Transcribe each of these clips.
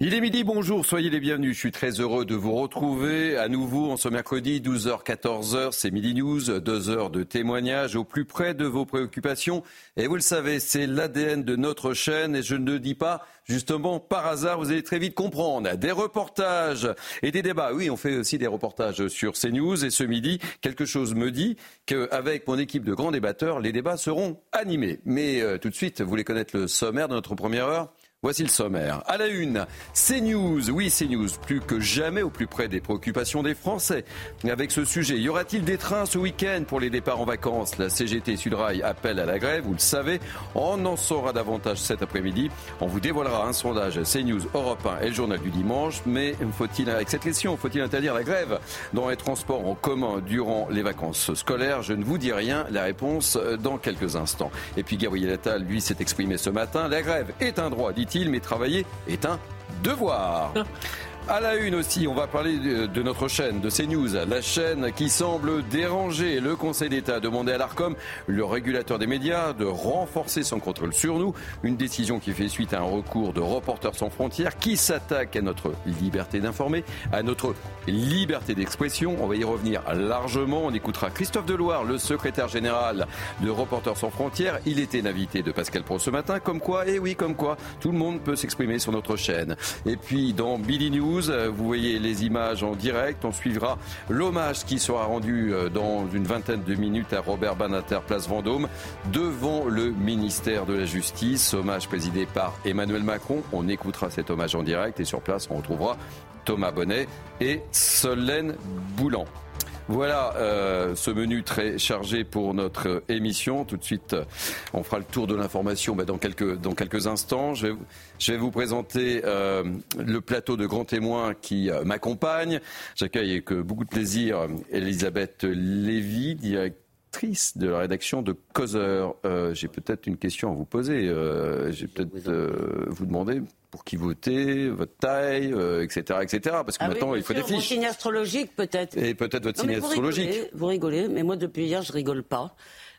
Il est midi, bonjour, soyez les bienvenus. Je suis très heureux de vous retrouver à nouveau en ce mercredi, 12h-14h. C'est Midi News, deux heures de témoignages au plus près de vos préoccupations. Et vous le savez, c'est l'ADN de notre chaîne et je ne dis pas justement par hasard, vous allez très vite comprendre. Des reportages et des débats. Oui, on fait aussi des reportages sur CNews et ce midi, quelque chose me dit qu'avec mon équipe de grands débatteurs, les débats seront animés. Mais euh, tout de suite, vous voulez connaître le sommaire de notre première heure? Voici le sommaire. À la une, CNews. Oui, CNews, plus que jamais au plus près des préoccupations des Français. Avec ce sujet, y aura-t-il des trains ce week-end pour les départs en vacances? La CGT Sudrail appelle à la grève, vous le savez. On en saura davantage cet après-midi. On vous dévoilera un sondage CNews Europe 1 et le journal du dimanche. Mais faut-il, avec cette question, faut-il interdire la grève dans les transports en commun durant les vacances scolaires? Je ne vous dis rien. La réponse dans quelques instants. Et puis Gabriel Attal, lui, s'est exprimé ce matin. La grève est un droit, mais travailler est un devoir. À la une aussi, on va parler de notre chaîne, de CNews, la chaîne qui semble déranger. Le Conseil d'État a demandé à l'ARCOM, le régulateur des médias, de renforcer son contrôle sur nous. Une décision qui fait suite à un recours de Reporters sans frontières qui s'attaque à notre liberté d'informer, à notre liberté d'expression. On va y revenir largement. On écoutera Christophe Deloire, le secrétaire général de Reporters sans frontières. Il était l'invité de Pascal Pro ce matin. Comme quoi, et oui, comme quoi, tout le monde peut s'exprimer sur notre chaîne. Et puis, dans Billy News, vous voyez les images en direct. On suivra l'hommage qui sera rendu dans une vingtaine de minutes à Robert Banater, place Vendôme, devant le ministère de la Justice. Hommage présidé par Emmanuel Macron. On écoutera cet hommage en direct et sur place, on retrouvera Thomas Bonnet et Solène Boulan. Voilà euh, ce menu très chargé pour notre émission. Tout de suite, on fera le tour de l'information bah, dans, quelques, dans quelques instants. Je vais, je vais vous présenter euh, le plateau de grands témoins qui euh, m'accompagne. J'accueille avec beaucoup de plaisir Elisabeth Lévy, directrice de la rédaction de Causeur. J'ai peut-être une question à vous poser. J'ai peut-être vous demander pour qui voter, votre taille, euh, etc., etc. Parce que Ah maintenant, oui, il faut des fiches. signe astrologique, peut-être. Et peut-être votre Non, signe vous astrologique. rigolez, Vous rigolez, mais moi, depuis hier, je rigole pas.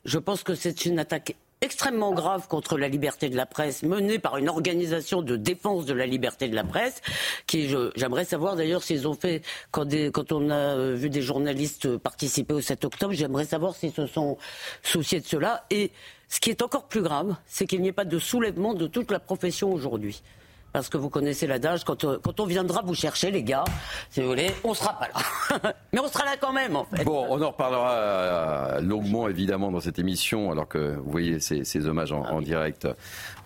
Je pense que c'est une attaque extrêmement grave contre la liberté de la presse menée par une organisation de défense de la liberté de la presse qui j'aimerais savoir d'ailleurs s'ils ont fait quand on a euh, vu des journalistes participer au 7 octobre. J'aimerais savoir s'ils se sont souciés de cela. Et ce qui est encore plus grave c'est qu'il n'y ait pas de soulèvement de toute la profession aujourd'hui parce que vous connaissez l'adage, quand, euh, quand on viendra vous chercher, les gars, si vous voulez, on sera pas là. Mais on sera là quand même, en fait. Bon, on en reparlera euh, longuement évidemment dans cette émission, alors que vous voyez ces, ces hommages en, en direct.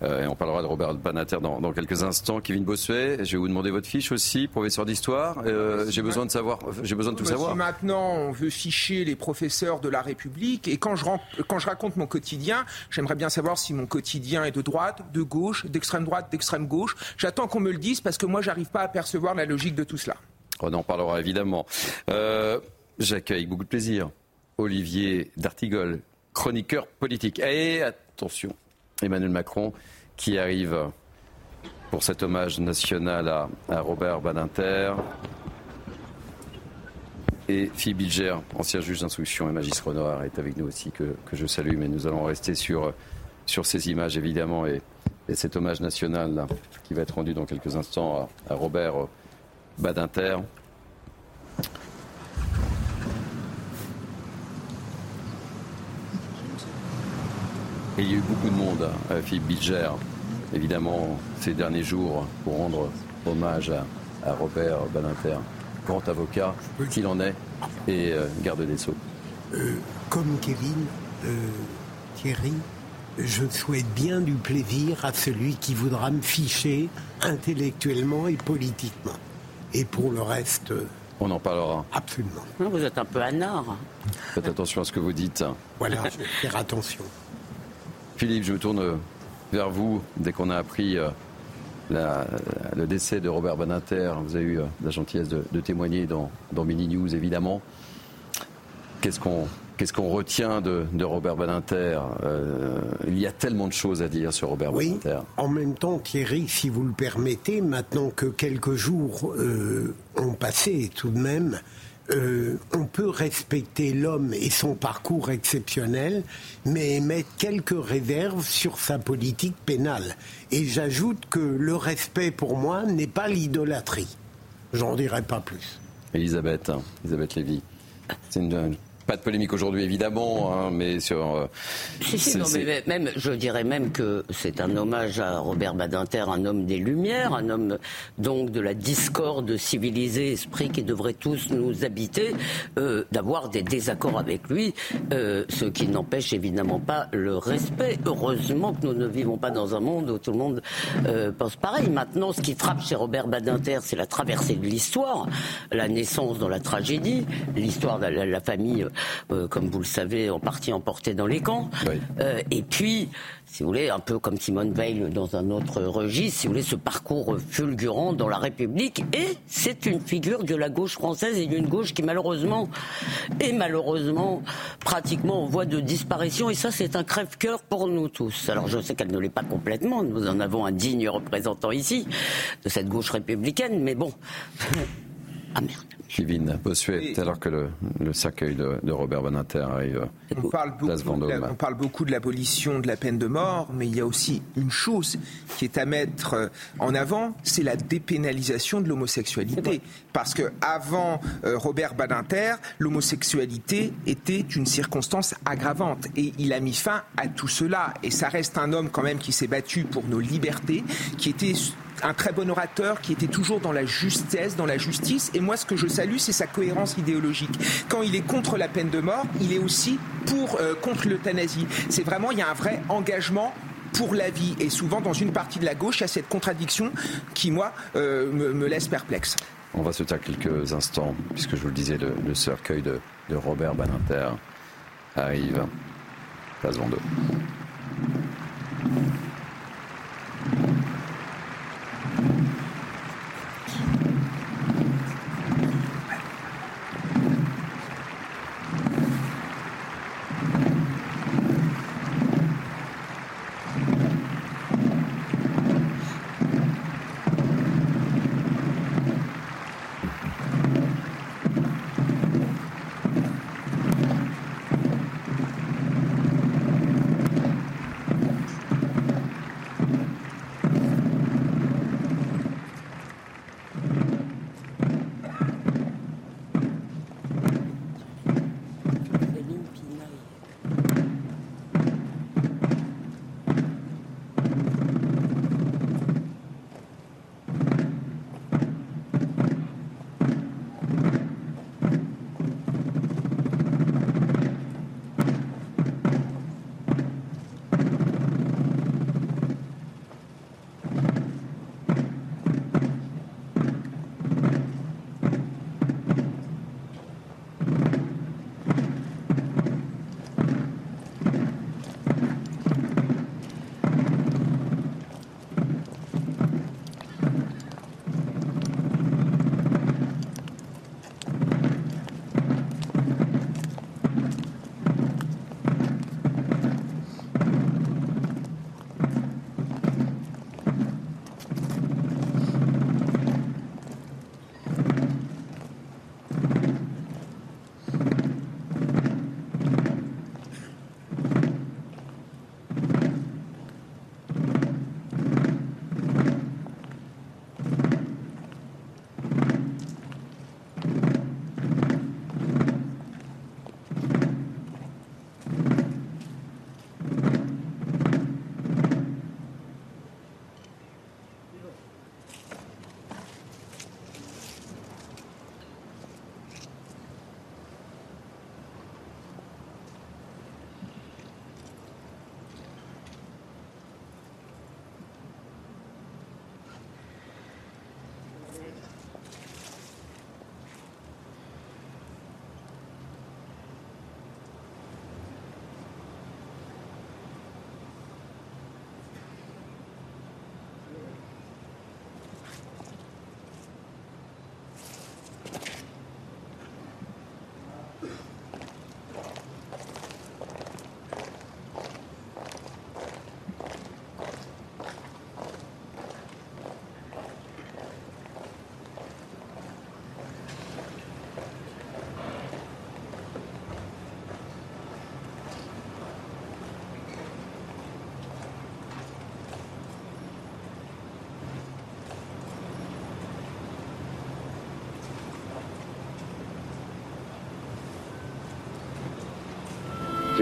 Euh, et on parlera de Robert Banater dans, dans quelques instants. Kevin Bossuet, je vais vous demander votre fiche aussi, professeur d'histoire. Euh, j'ai besoin de savoir, j'ai besoin de tout si savoir. maintenant on veut ficher les professeurs de la République, et quand je, quand je raconte mon quotidien, j'aimerais bien savoir si mon quotidien est de droite, de gauche, d'extrême droite, d'extrême gauche. J'attends qu'on me le dise parce que moi j'arrive pas à percevoir la logique de tout cela. On en parlera évidemment. Euh, J'accueille beaucoup de plaisir Olivier D'Artigol, chroniqueur politique. Et attention, Emmanuel Macron qui arrive pour cet hommage national à, à Robert Badinter. Et Philippe Bilger, ancien juge d'instruction et magistrat noir, est avec nous aussi, que, que je salue. Mais nous allons rester sur, sur ces images, évidemment, et, et cet hommage national qui va être rendu dans quelques instants à, à Robert Badinter. Et il y a eu beaucoup de monde, hein, Philippe Bilger, évidemment, ces derniers jours, pour rendre hommage à, à Robert Badinter, grand avocat qu'il en est, et euh, garde des Sceaux. Euh, comme Kevin, euh, Thierry, je souhaite bien du plaisir à celui qui voudra me ficher intellectuellement et politiquement. Et pour le reste, euh, On en parlera. absolument. Vous êtes un peu anard. Faites attention à ce que vous dites. Voilà, je vais faire attention. Philippe, je me tourne vers vous dès qu'on a appris le décès de Robert Badinter. Vous avez eu la gentillesse de, témoigner dans, dans Mini News, évidemment. Qu'est-ce qu'on Qu'est-ce qu'on retient de, Robert Badinter euh, Il y a tellement de choses à dire sur Robert oui, En même temps, Thierry, si vous le permettez, maintenant que quelques jours euh, ont passé tout de même, euh, on peut respecter l'homme et son parcours exceptionnel, mais mettre quelques réserves sur sa politique pénale. Et j'ajoute que le respect, pour moi, n'est pas l'idolâtrie. J'en dirai pas plus. Elisabeth, hein, Elisabeth Lévy. C'est une, pas de polémique aujourd'hui, évidemment, hein, mais sur. Euh, si, si, non, mais même, je dirais même que c'est un hommage à Robert Badinter, un homme des Lumières, un homme donc de la discorde civilisée, esprit qui devrait tous nous habiter, euh, d'avoir des désaccords avec lui, euh, ce qui n'empêche évidemment pas le respect. Heureusement que nous ne vivons pas dans un monde où tout le monde pense pareil. Maintenant, ce qui frappe chez Robert Badinter, c'est la traversée de l'histoire, la naissance dans la tragédie, l'histoire de la famille euh, comme vous le savez, en partie emporté dans les camps. Euh, et puis, si vous voulez, un peu comme Simone Veil dans un autre registre, si vous voulez, ce parcours fulgurant dans la République. Et c'est une figure de la gauche française et d'une gauche qui malheureusement est malheureusement pratiquement en voie de disparition. Et ça, c'est un crève-cœur pour nous tous. Alors je sais qu'elle ne l'est pas complètement. Nous en avons un digne représentant ici de cette gauche républicaine. Mais bon. Ah merde. Kevin Bossuet, alors que le, cercueil de, Robert Boninter arrive. On parle, beaucoup de la, on parle beaucoup de l'abolition de la peine de mort, mais il y a aussi une chose qui est à mettre euh, en avant, c'est la dépénalisation de l'homosexualité. Parce que avant euh, Robert Badinter, l'homosexualité était une circonstance aggravante. Et il a mis fin à tout cela. Et ça reste un homme quand même qui s'est battu pour nos libertés, qui était un très bon orateur qui était toujours dans la justesse, dans la justice. Et moi, ce que je salue, c'est sa cohérence idéologique. Quand il est contre la peine de mort, il est aussi pour euh, contre l'euthanasie. C'est vraiment, il y a un vrai engagement pour la vie. Et souvent, dans une partie de la gauche, il y a cette contradiction qui, moi, euh, me, laisse perplexe. On va se taire quelques instants, puisque je vous le disais, le, cercueil de, Robert Baninter arrive. Place Vendôme. Thank you.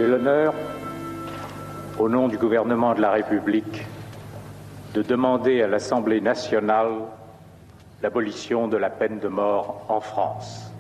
J'ai l'honneur, au nom du gouvernement de la République, de demander à l'Assemblée nationale l'abolition de la peine de mort en France.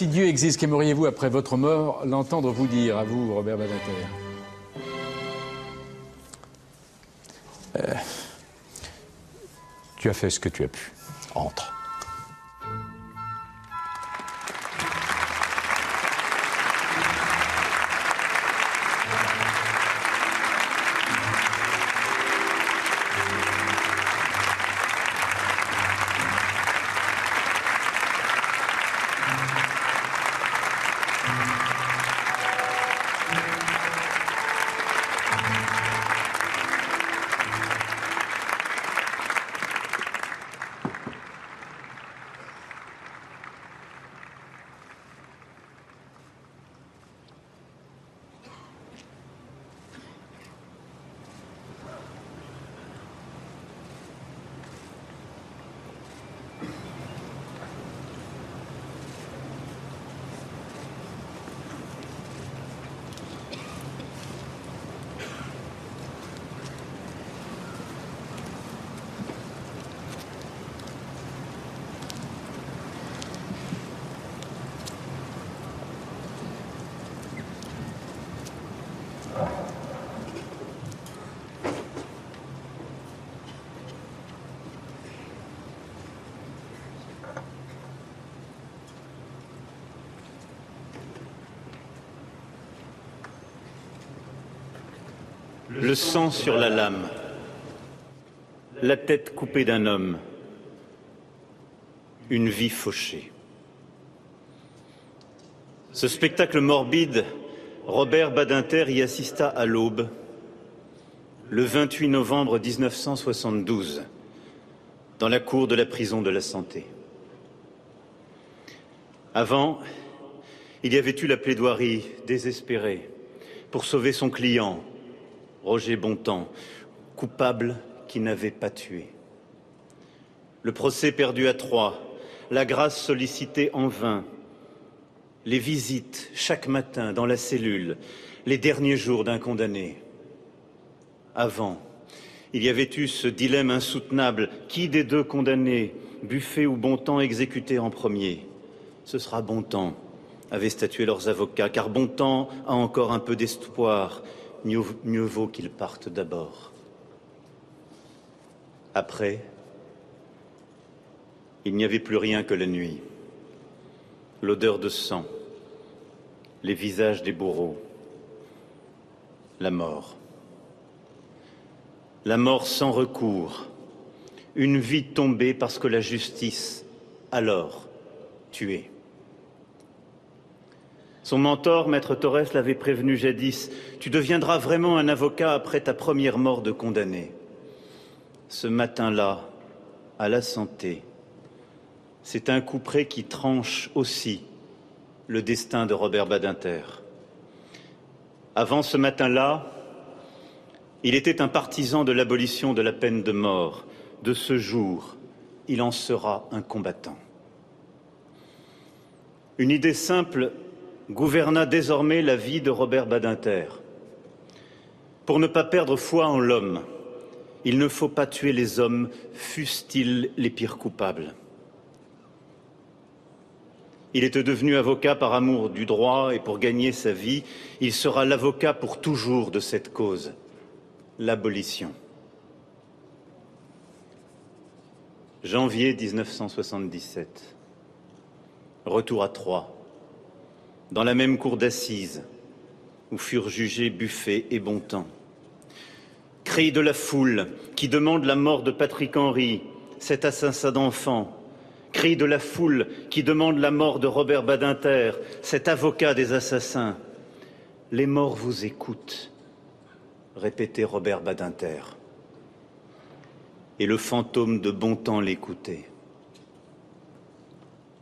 Si Dieu existe, qu'aimeriez-vous après votre mort l'entendre vous dire, à vous, Robert Badinter? Euh, Tu as fait ce que tu as pu. Le sang sur la lame, la tête coupée d'un homme, une vie fauchée. Ce spectacle morbide, Robert Badinter y assista à l'aube, le 28 novembre 1972, dans la cour de la prison de la Santé. Avant, il y avait eu la plaidoirie désespérée pour sauver son client, Roger Bontemps, coupable qui n'avait pas tué. Le procès perdu à Troyes, la grâce sollicitée en vain, les visites chaque matin dans la cellule, les derniers jours d'un condamné. Avant, il y avait eu ce dilemme insoutenable qui des deux condamnés, Buffet ou Bontemps, exécuté en premier? Ce sera Bontemps, avaient statué leurs avocats, car Bontemps a encore un peu d'espoir mieux, vaut qu'ils partent d'abord. Après, il n'y avait plus rien que la nuit, l'odeur de sang, les visages des bourreaux, la mort. La mort sans recours, une vie tombée parce que la justice, alors, tuée. Son mentor, Maître Torres, l'avait prévenu jadis Tu deviendras vraiment un avocat après ta première mort de condamné. Ce matin-là, à la santé, c'est un coup près qui tranche aussi le destin de Robert Badinter. Avant ce matin-là, il était un partisan de l'abolition de la peine de mort. De ce jour, il en sera un combattant. Une idée simple gouverna désormais la vie de Robert Badinter. Pour ne pas perdre foi en l'homme, il ne faut pas tuer les hommes, fussent-ils les pires coupables. Il était devenu avocat par amour du droit et pour gagner sa vie, il sera l'avocat pour toujours de cette cause, l'abolition. Janvier 1977. Retour à Troyes dans la même cour d'assises où furent jugés Buffet et Bontemps. Cri de la foule qui demande la mort de Patrick Henry, cet assassin d'enfants. Cri de la foule qui demande la mort de Robert Badinter, cet avocat des assassins. Les morts vous écoutent, répétait Robert Badinter. Et le fantôme de Bontemps l'écoutait.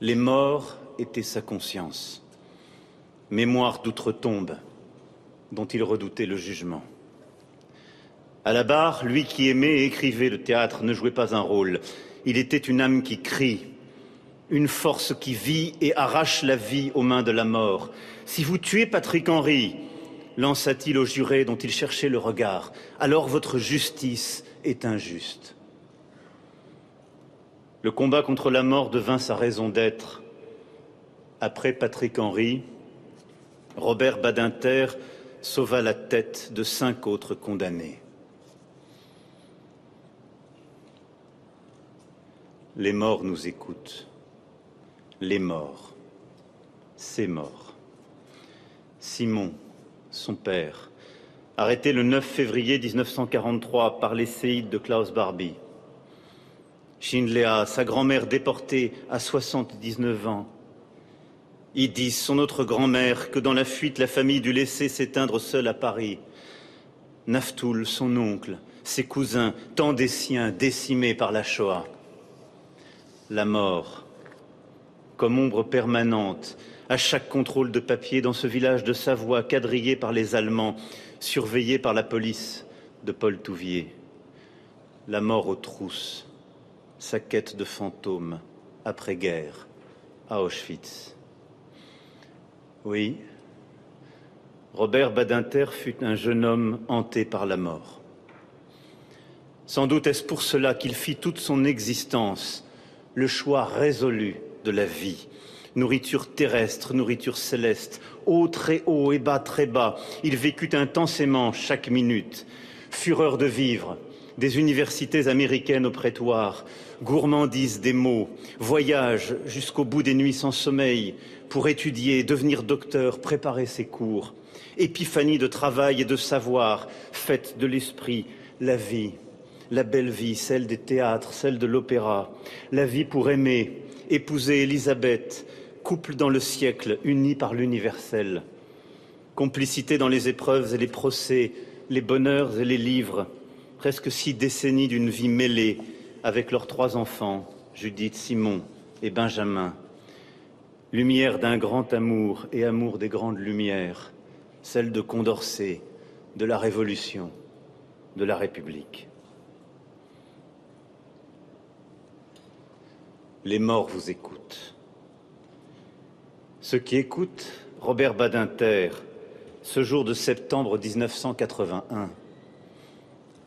Les morts étaient sa conscience mémoire d'outre-tombe dont il redoutait le jugement. À la barre, lui qui aimait et écrivait le théâtre ne jouait pas un rôle. Il était une âme qui crie, une force qui vit et arrache la vie aux mains de la mort. Si vous tuez Patrick Henry, lança-t-il au juré dont il cherchait le regard, alors votre justice est injuste. Le combat contre la mort devint sa raison d'être Après Patrick Henry, Robert Badinter sauva la tête de cinq autres condamnés. Les morts nous écoutent. Les morts. C'est mort. Simon, son père, arrêté le 9 février 1943 par les séides de Klaus Barbie. Schindléa, sa grand-mère déportée à 79 ans. Idis, son autre grand-mère, que dans la fuite la famille dut laisser s'éteindre seule à Paris. Naftoul, son oncle, ses cousins, tant des siens décimés par la Shoah. La mort, comme ombre permanente, à chaque contrôle de papier dans ce village de Savoie quadrillé par les Allemands, surveillé par la police de Paul Touvier. La mort aux trousses, sa quête de fantôme après-guerre à Auschwitz. Oui, Robert Badinter fut un jeune homme hanté par la mort. Sans doute est-ce pour cela qu'il fit toute son existence le choix résolu de la vie. Nourriture terrestre, nourriture céleste, haut très haut et bas très bas. Il vécut intensément chaque minute. Fureur de vivre, des universités américaines au prétoire, gourmandise des mots, voyage jusqu'au bout des nuits sans sommeil pour étudier, devenir docteur, préparer ses cours, épiphanie de travail et de savoir, fête de l'esprit, la vie, la belle vie, celle des théâtres, celle de l'opéra, la vie pour aimer, épouser Élisabeth, couple dans le siècle, uni par l'universel, complicité dans les épreuves et les procès, les bonheurs et les livres, presque six décennies d'une vie mêlée, avec leurs trois enfants, Judith, Simon et Benjamin. Lumière d'un grand amour et amour des grandes lumières, celle de Condorcet, de la Révolution, de la République. Les morts vous écoutent. Ceux qui écoutent Robert Badinter, ce jour de septembre 1981,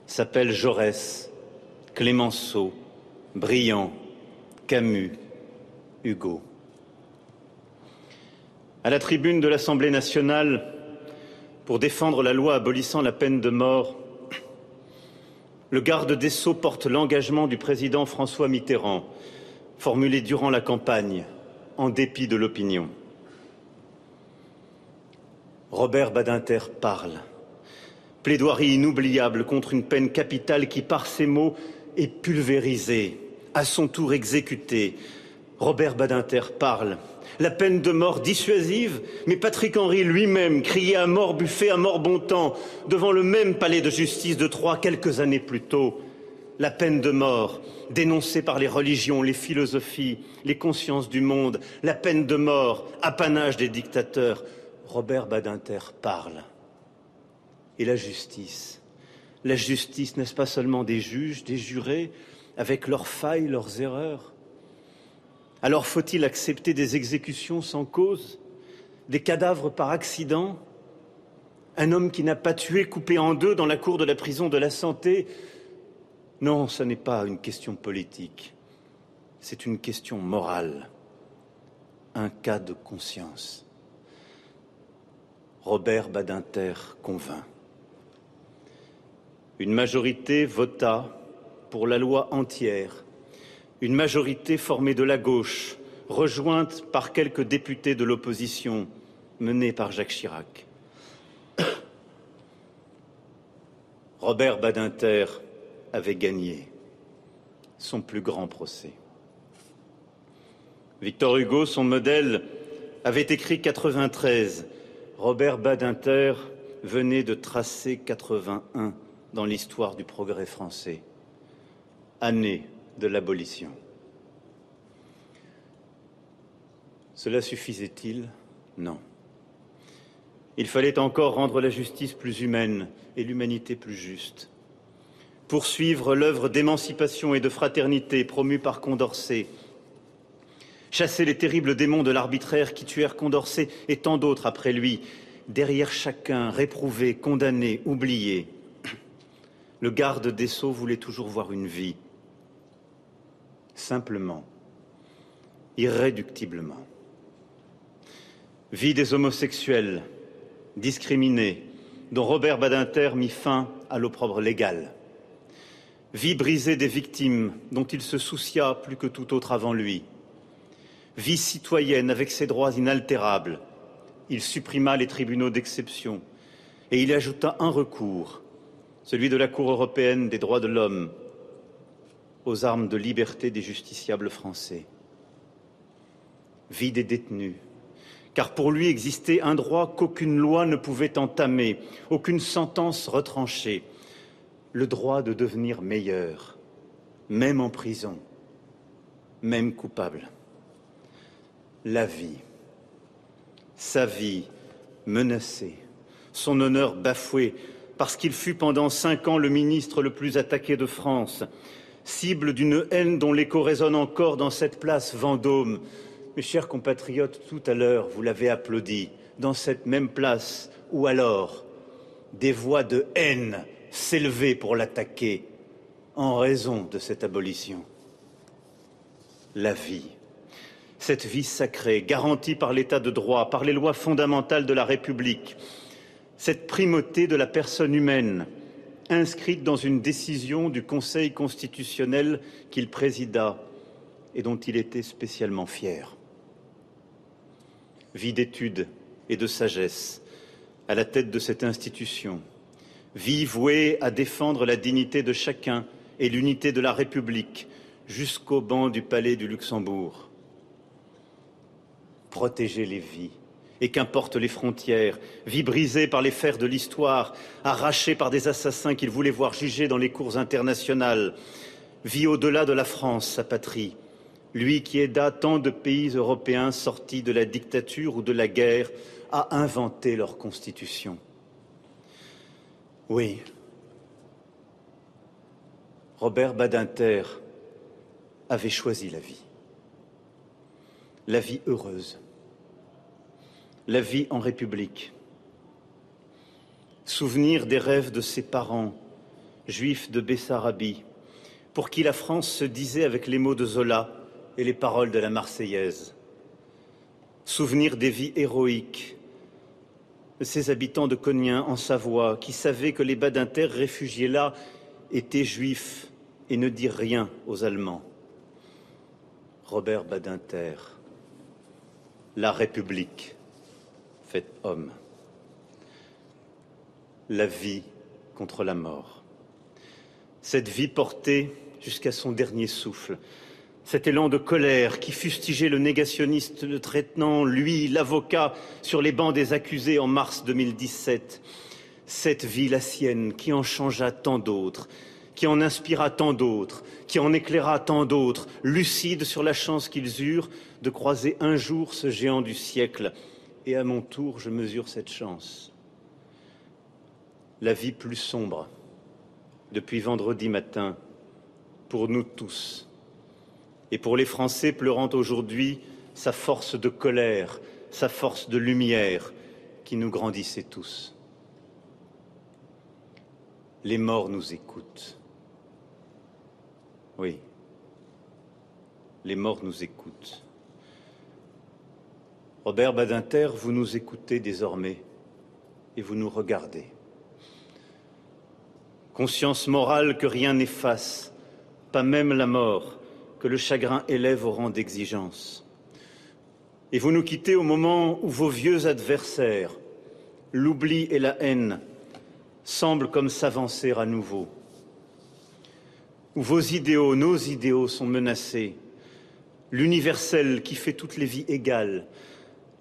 s'appellent Jaurès, Clémenceau, Briand, Camus, Hugo. À la tribune de l'Assemblée nationale, pour défendre la loi abolissant la peine de mort, le garde des Sceaux porte l'engagement du président François Mitterrand, formulé durant la campagne, en dépit de l'opinion. Robert Badinter parle. Plaidoirie inoubliable contre une peine capitale qui, par ses mots, est pulvérisé, à son tour exécuté. Robert Badinter parle. La peine de mort dissuasive, mais Patrick Henry lui-même criait à mort buffet, à mort bon temps, devant le même palais de justice de Troyes quelques années plus tôt. La peine de mort, dénoncée par les religions, les philosophies, les consciences du monde, la peine de mort, apanage des dictateurs. Robert Badinter parle. Et la justice la justice, n'est-ce pas seulement des juges, des jurés, avec leurs failles, leurs erreurs? Alors faut-il accepter des exécutions sans cause, des cadavres par accident? Un homme qui n'a pas tué, coupé en deux dans la cour de la prison de la santé? Non, ce n'est pas une question politique, c'est une question morale, un cas de conscience. Robert Badinter convainc. Une majorité vota pour la loi entière, une majorité formée de la gauche, rejointe par quelques députés de l'opposition, menée par Jacques Chirac. Robert Badinter avait gagné son plus grand procès. Victor Hugo, son modèle, avait écrit 93. Robert Badinter venait de tracer 81 dans l'histoire du progrès français. Année de l'abolition. Cela suffisait-il? Non. Il fallait encore rendre la justice plus humaine et l'humanité plus juste. Poursuivre l'œuvre d'émancipation et de fraternité promue par Condorcet. Chasser les terribles démons de l'arbitraire qui tuèrent Condorcet et tant d'autres après lui. Derrière chacun, réprouvé, condamné, oublié, le garde des sceaux voulait toujours voir une vie, simplement, irréductiblement. Vie des homosexuels discriminés, dont Robert Badinter mit fin à l'opprobre légal. Vie brisée des victimes dont il se soucia plus que tout autre avant lui. Vie citoyenne avec ses droits inaltérables. Il supprima les tribunaux d'exception et il ajouta un recours, celui de la Cour européenne des droits de l'homme, aux armes de liberté des justiciables français. Vie des détenus, car pour lui existait un droit qu'aucune loi ne pouvait entamer, aucune sentence retrancher, le droit de devenir meilleur, même en prison, même coupable. La vie, sa vie menacée, son honneur bafoué, parce qu'il fut pendant cinq ans le ministre le plus attaqué de France, cible d'une haine dont l'écho résonne encore dans cette place Vendôme, mes chers compatriotes, tout à l'heure, vous l'avez applaudi, dans cette même place où alors des voix de haine s'élevaient pour l'attaquer en raison de cette abolition. La vie, cette vie sacrée, garantie par l'État de droit, par les lois fondamentales de la République, cette primauté de la personne humaine, inscrite dans une décision du Conseil constitutionnel qu'il présida et dont il était spécialement fier vie d'études et de sagesse à la tête de cette institution, vie vouée à défendre la dignité de chacun et l'unité de la République jusqu'au banc du palais du Luxembourg. Protéger les vies, et qu'importe les frontières, vie brisée par les fers de l'histoire, arrachée par des assassins qu'il voulait voir juger dans les cours internationales, vie au-delà de la France, sa patrie, lui qui aida tant de pays européens sortis de la dictature ou de la guerre à inventer leur constitution. Oui, Robert Badinter avait choisi la vie, la vie heureuse, la vie en République, souvenir des rêves de ses parents, juifs de Bessarabie, pour qui la France se disait avec les mots de Zola et les paroles de la Marseillaise. Souvenir des vies héroïques de ces habitants de Cognien en Savoie qui savaient que les Badinter réfugiés là étaient juifs et ne dirent rien aux Allemands. Robert Badinter, la République fait homme. La vie contre la mort. Cette vie portée jusqu'à son dernier souffle cet élan de colère qui fustigeait le négationniste de traitement, lui, l'avocat, sur les bancs des accusés en mars 2017. Cette vie, la sienne, qui en changea tant d'autres, qui en inspira tant d'autres, qui en éclaira tant d'autres, lucides sur la chance qu'ils eurent de croiser un jour ce géant du siècle. Et à mon tour, je mesure cette chance. La vie plus sombre, depuis vendredi matin, pour nous tous et pour les Français pleurant aujourd'hui sa force de colère, sa force de lumière qui nous grandissait tous. Les morts nous écoutent. Oui, les morts nous écoutent. Robert Badinter, vous nous écoutez désormais et vous nous regardez. Conscience morale que rien n'efface, pas même la mort, que le chagrin élève au rang d'exigence. Et vous nous quittez au moment où vos vieux adversaires, l'oubli et la haine, semblent comme s'avancer à nouveau, où vos idéaux, nos idéaux sont menacés, l'universel qui fait toutes les vies égales,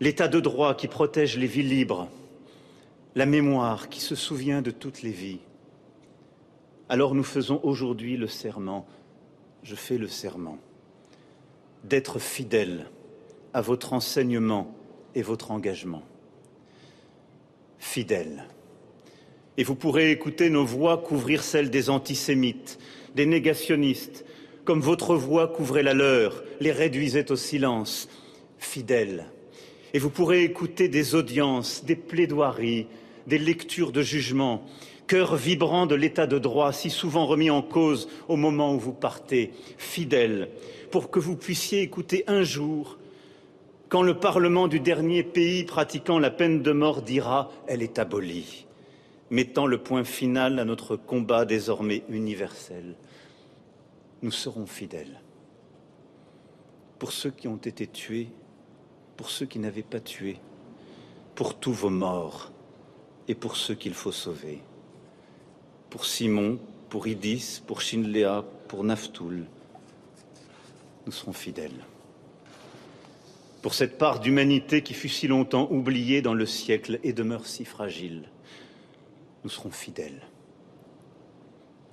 l'état de droit qui protège les vies libres, la mémoire qui se souvient de toutes les vies. Alors nous faisons aujourd'hui le serment je fais le serment d'être fidèle à votre enseignement et votre engagement. Fidèle. Et vous pourrez écouter nos voix couvrir celles des antisémites, des négationnistes, comme votre voix couvrait la leur, les réduisait au silence. Fidèle. Et vous pourrez écouter des audiences, des plaidoiries, des lectures de jugement, cœur vibrant de l'état de droit si souvent remis en cause au moment où vous partez, fidèle, pour que vous puissiez écouter un jour quand le Parlement du dernier pays pratiquant la peine de mort dira Elle est abolie, mettant le point final à notre combat désormais universel, nous serons fidèles. Pour ceux qui ont été tués, pour ceux qui n'avaient pas tué, pour tous vos morts et pour ceux qu'il faut sauver. Pour Simon, pour Idis, pour Shinlea, pour Naftoul, nous serons fidèles. Pour cette part d'humanité qui fut si longtemps oubliée dans le siècle et demeure si fragile, nous serons fidèles.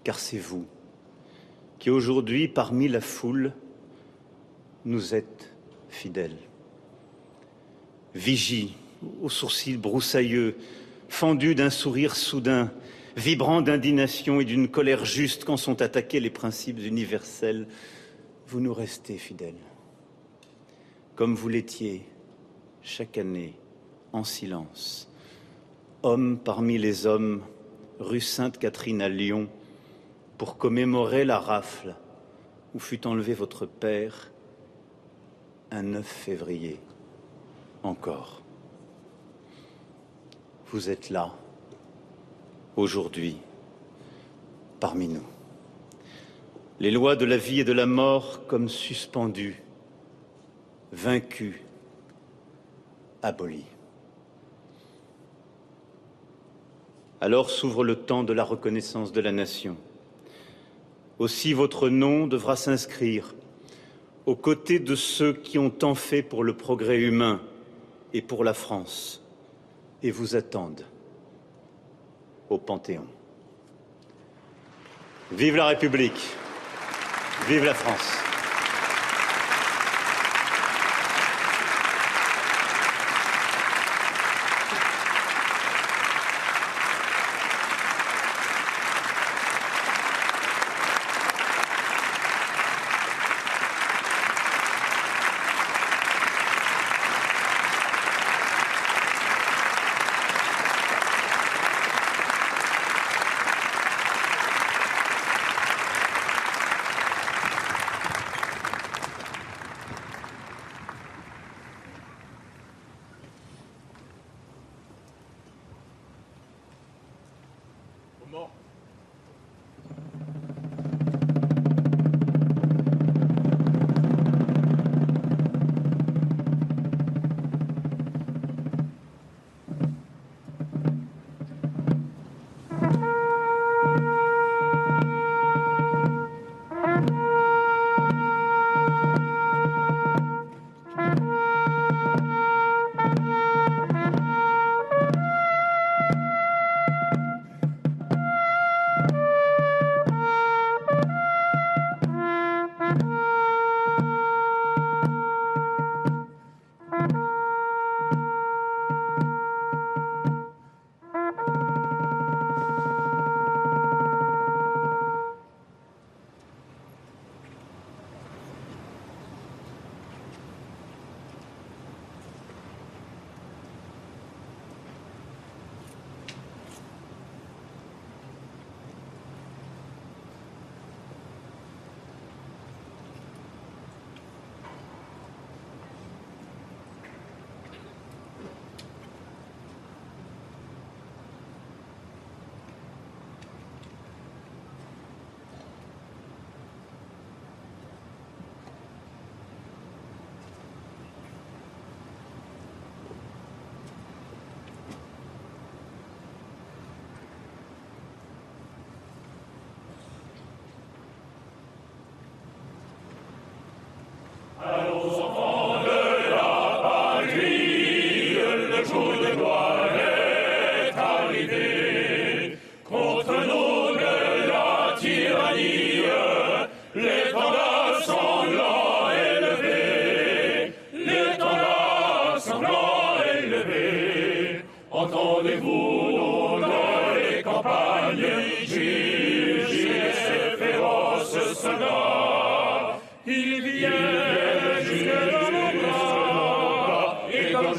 Car c'est vous qui aujourd'hui, parmi la foule, nous êtes fidèles. Vigie, aux sourcils broussailleux, fendu d'un sourire soudain, vibrant d'indignation et d'une colère juste quand sont attaqués les principes universels, vous nous restez fidèles. Comme vous l'étiez chaque année, en silence, homme parmi les hommes, rue Sainte-Catherine à Lyon, pour commémorer la rafle où fut enlevé votre père un 9 février encore. Vous êtes là, aujourd'hui, parmi nous. Les lois de la vie et de la mort comme suspendues, vaincues, abolies. Alors s'ouvre le temps de la reconnaissance de la nation. Aussi votre nom devra s'inscrire aux côtés de ceux qui ont tant fait pour le progrès humain et pour la France et vous attendent au Panthéon. Vive la République, vive la France.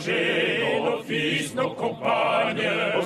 cielo fils nos compagne aux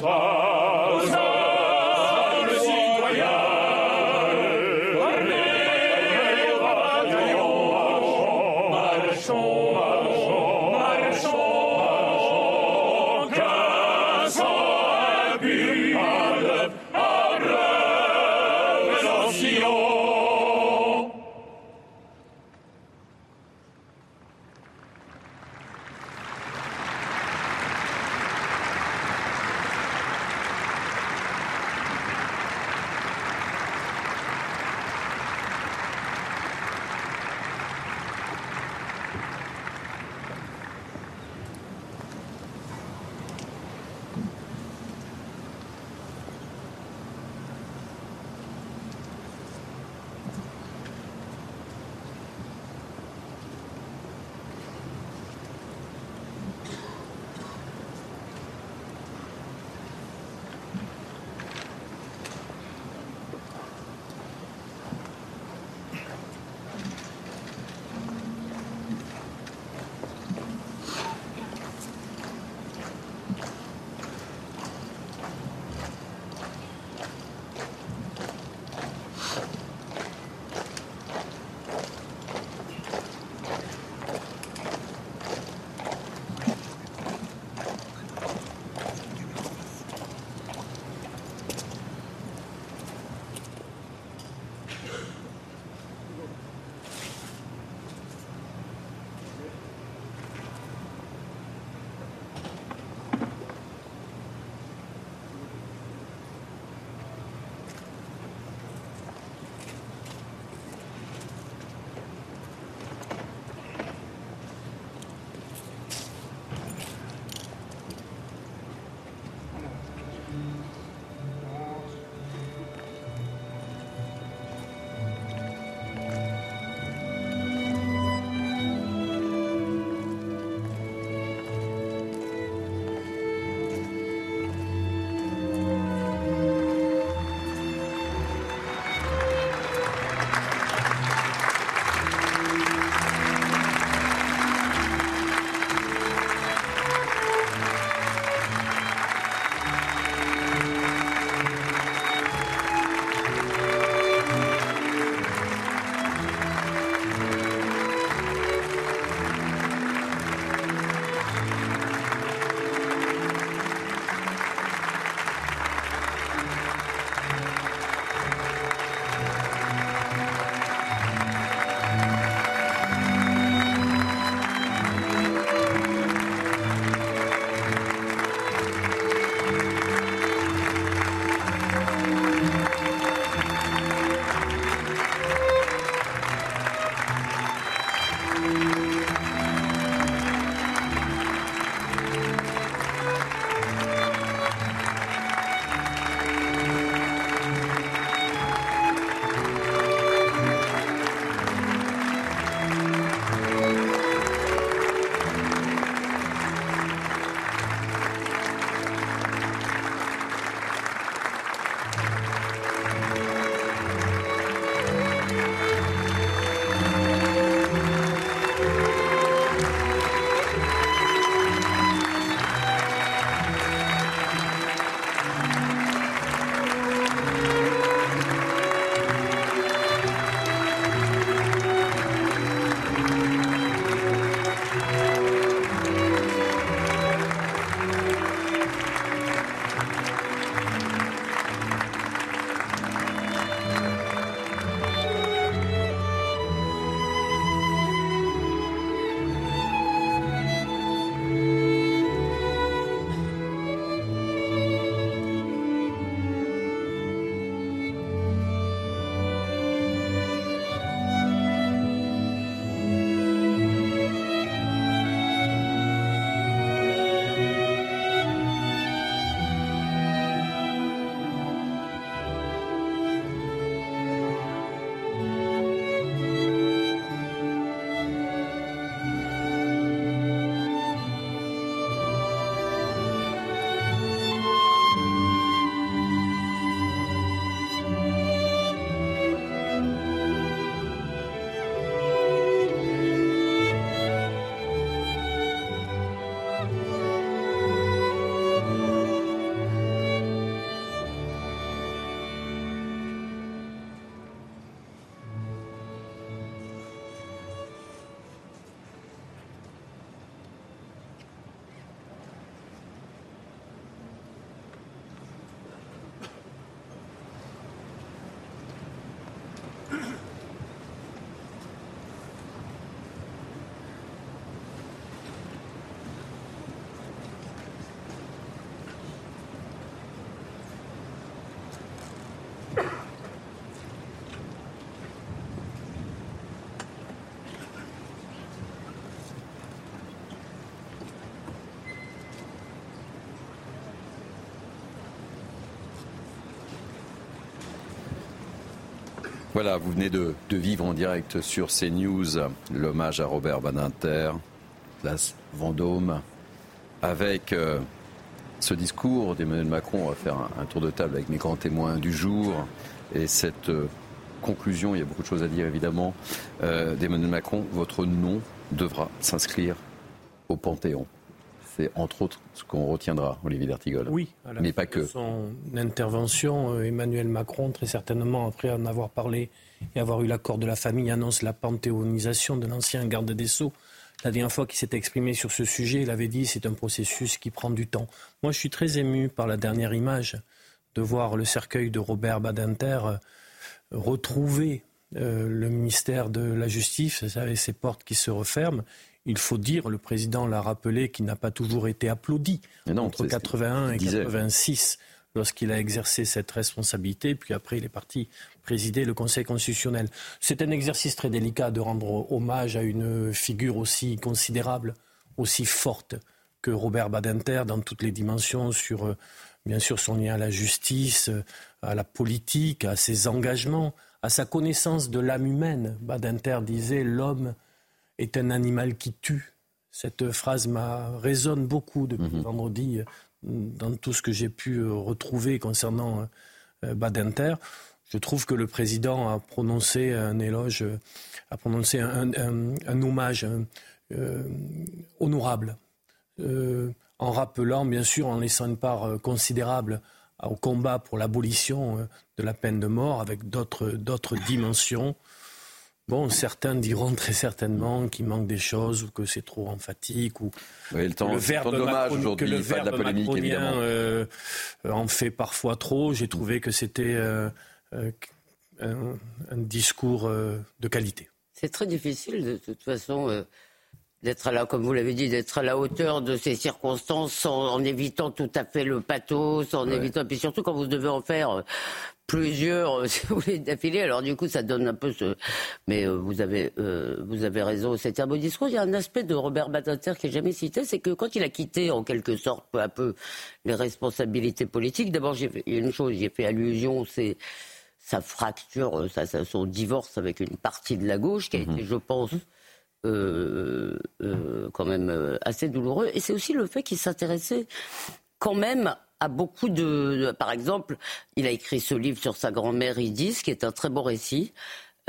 Voilà, vous venez de, vivre en direct sur CNews l'hommage à Robert Badinter, place Vendôme, avec euh, ce discours d'Emmanuel Macron. On va faire un, tour de table avec mes grands témoins du jour et cette euh, conclusion. Il y a beaucoup de choses à dire évidemment euh, d'Emmanuel Macron. Votre nom devra s'inscrire au Panthéon. C'est entre autres ce qu'on retiendra, Olivier D'Artigol. Oui, mais pas que. Son intervention, euh, Emmanuel Macron, très certainement, après en avoir parlé et avoir eu l'accord de la famille, annonce la panthéonisation de l'ancien garde des Sceaux. La dernière fois qu'il s'était exprimé sur ce sujet, il avait dit c'est un processus qui prend du temps. Moi, je suis très ému par la dernière image de voir le cercueil de Robert Badinter euh, retrouver euh, le ministère de la Justice avec ses portes qui se referment il faut dire, le président l'a rappelé, qu'il n'a pas toujours été applaudi entre 81 et 86 lorsqu'il a exercé cette responsabilité, puis après il est parti présider le Conseil constitutionnel. C'est un exercice très délicat de rendre hommage à une figure aussi considérable, aussi forte que Robert Badinter dans toutes les dimensions sur euh, bien sûr son lien à la justice, à la politique, à ses engagements, à sa connaissance de l'âme humaine. Badinter disait l'homme est un animal qui tue. Cette phrase m'a résonne beaucoup depuis mhm. vendredi euh, dans tout ce que j'ai pu euh, retrouver concernant euh, Badinter. Je trouve que le président a prononcé un éloge, a prononcé un, hommage honorable, en rappelant, bien sûr, en laissant une part considérable au combat pour l'abolition de la peine de mort avec d'autres dimensions. Bon, certains diront très certainement qu'il manque des choses ou que c'est trop emphatique ou oui, le, temps, le verbe que le verbe la polémique, euh, en fait parfois trop. J'ai trouvé que c'était euh, euh, un, discours de qualité. C'est très difficile de toute façon d'être là, comme vous l'avez dit, d'être à la hauteur de ces circonstances en, évitant tout à fait le pathos, en évitant, puis surtout quand vous devez en faire plusieurs, euh, si vous voulez, d'affilée. Alors du coup, ça donne un peu ce. Mais euh, vous avez, euh, vous avez raison. C'était un beau discours. Il y a un aspect de Robert Badinter qui est jamais cité, c'est que quand il a quitté en quelque sorte peu à peu les responsabilités politiques, d'abord, il y a une chose, j'ai fait allusion, c'est sa fracture, sa, son divorce avec une partie de la gauche qui a été, mhm. je pense. quand même assez douloureux. Et c'est aussi le fait qu'il s'intéressait quand même a beaucoup de, Par exemple, il a écrit ce livre sur sa grand-mère Idis, qui est un très beau récit.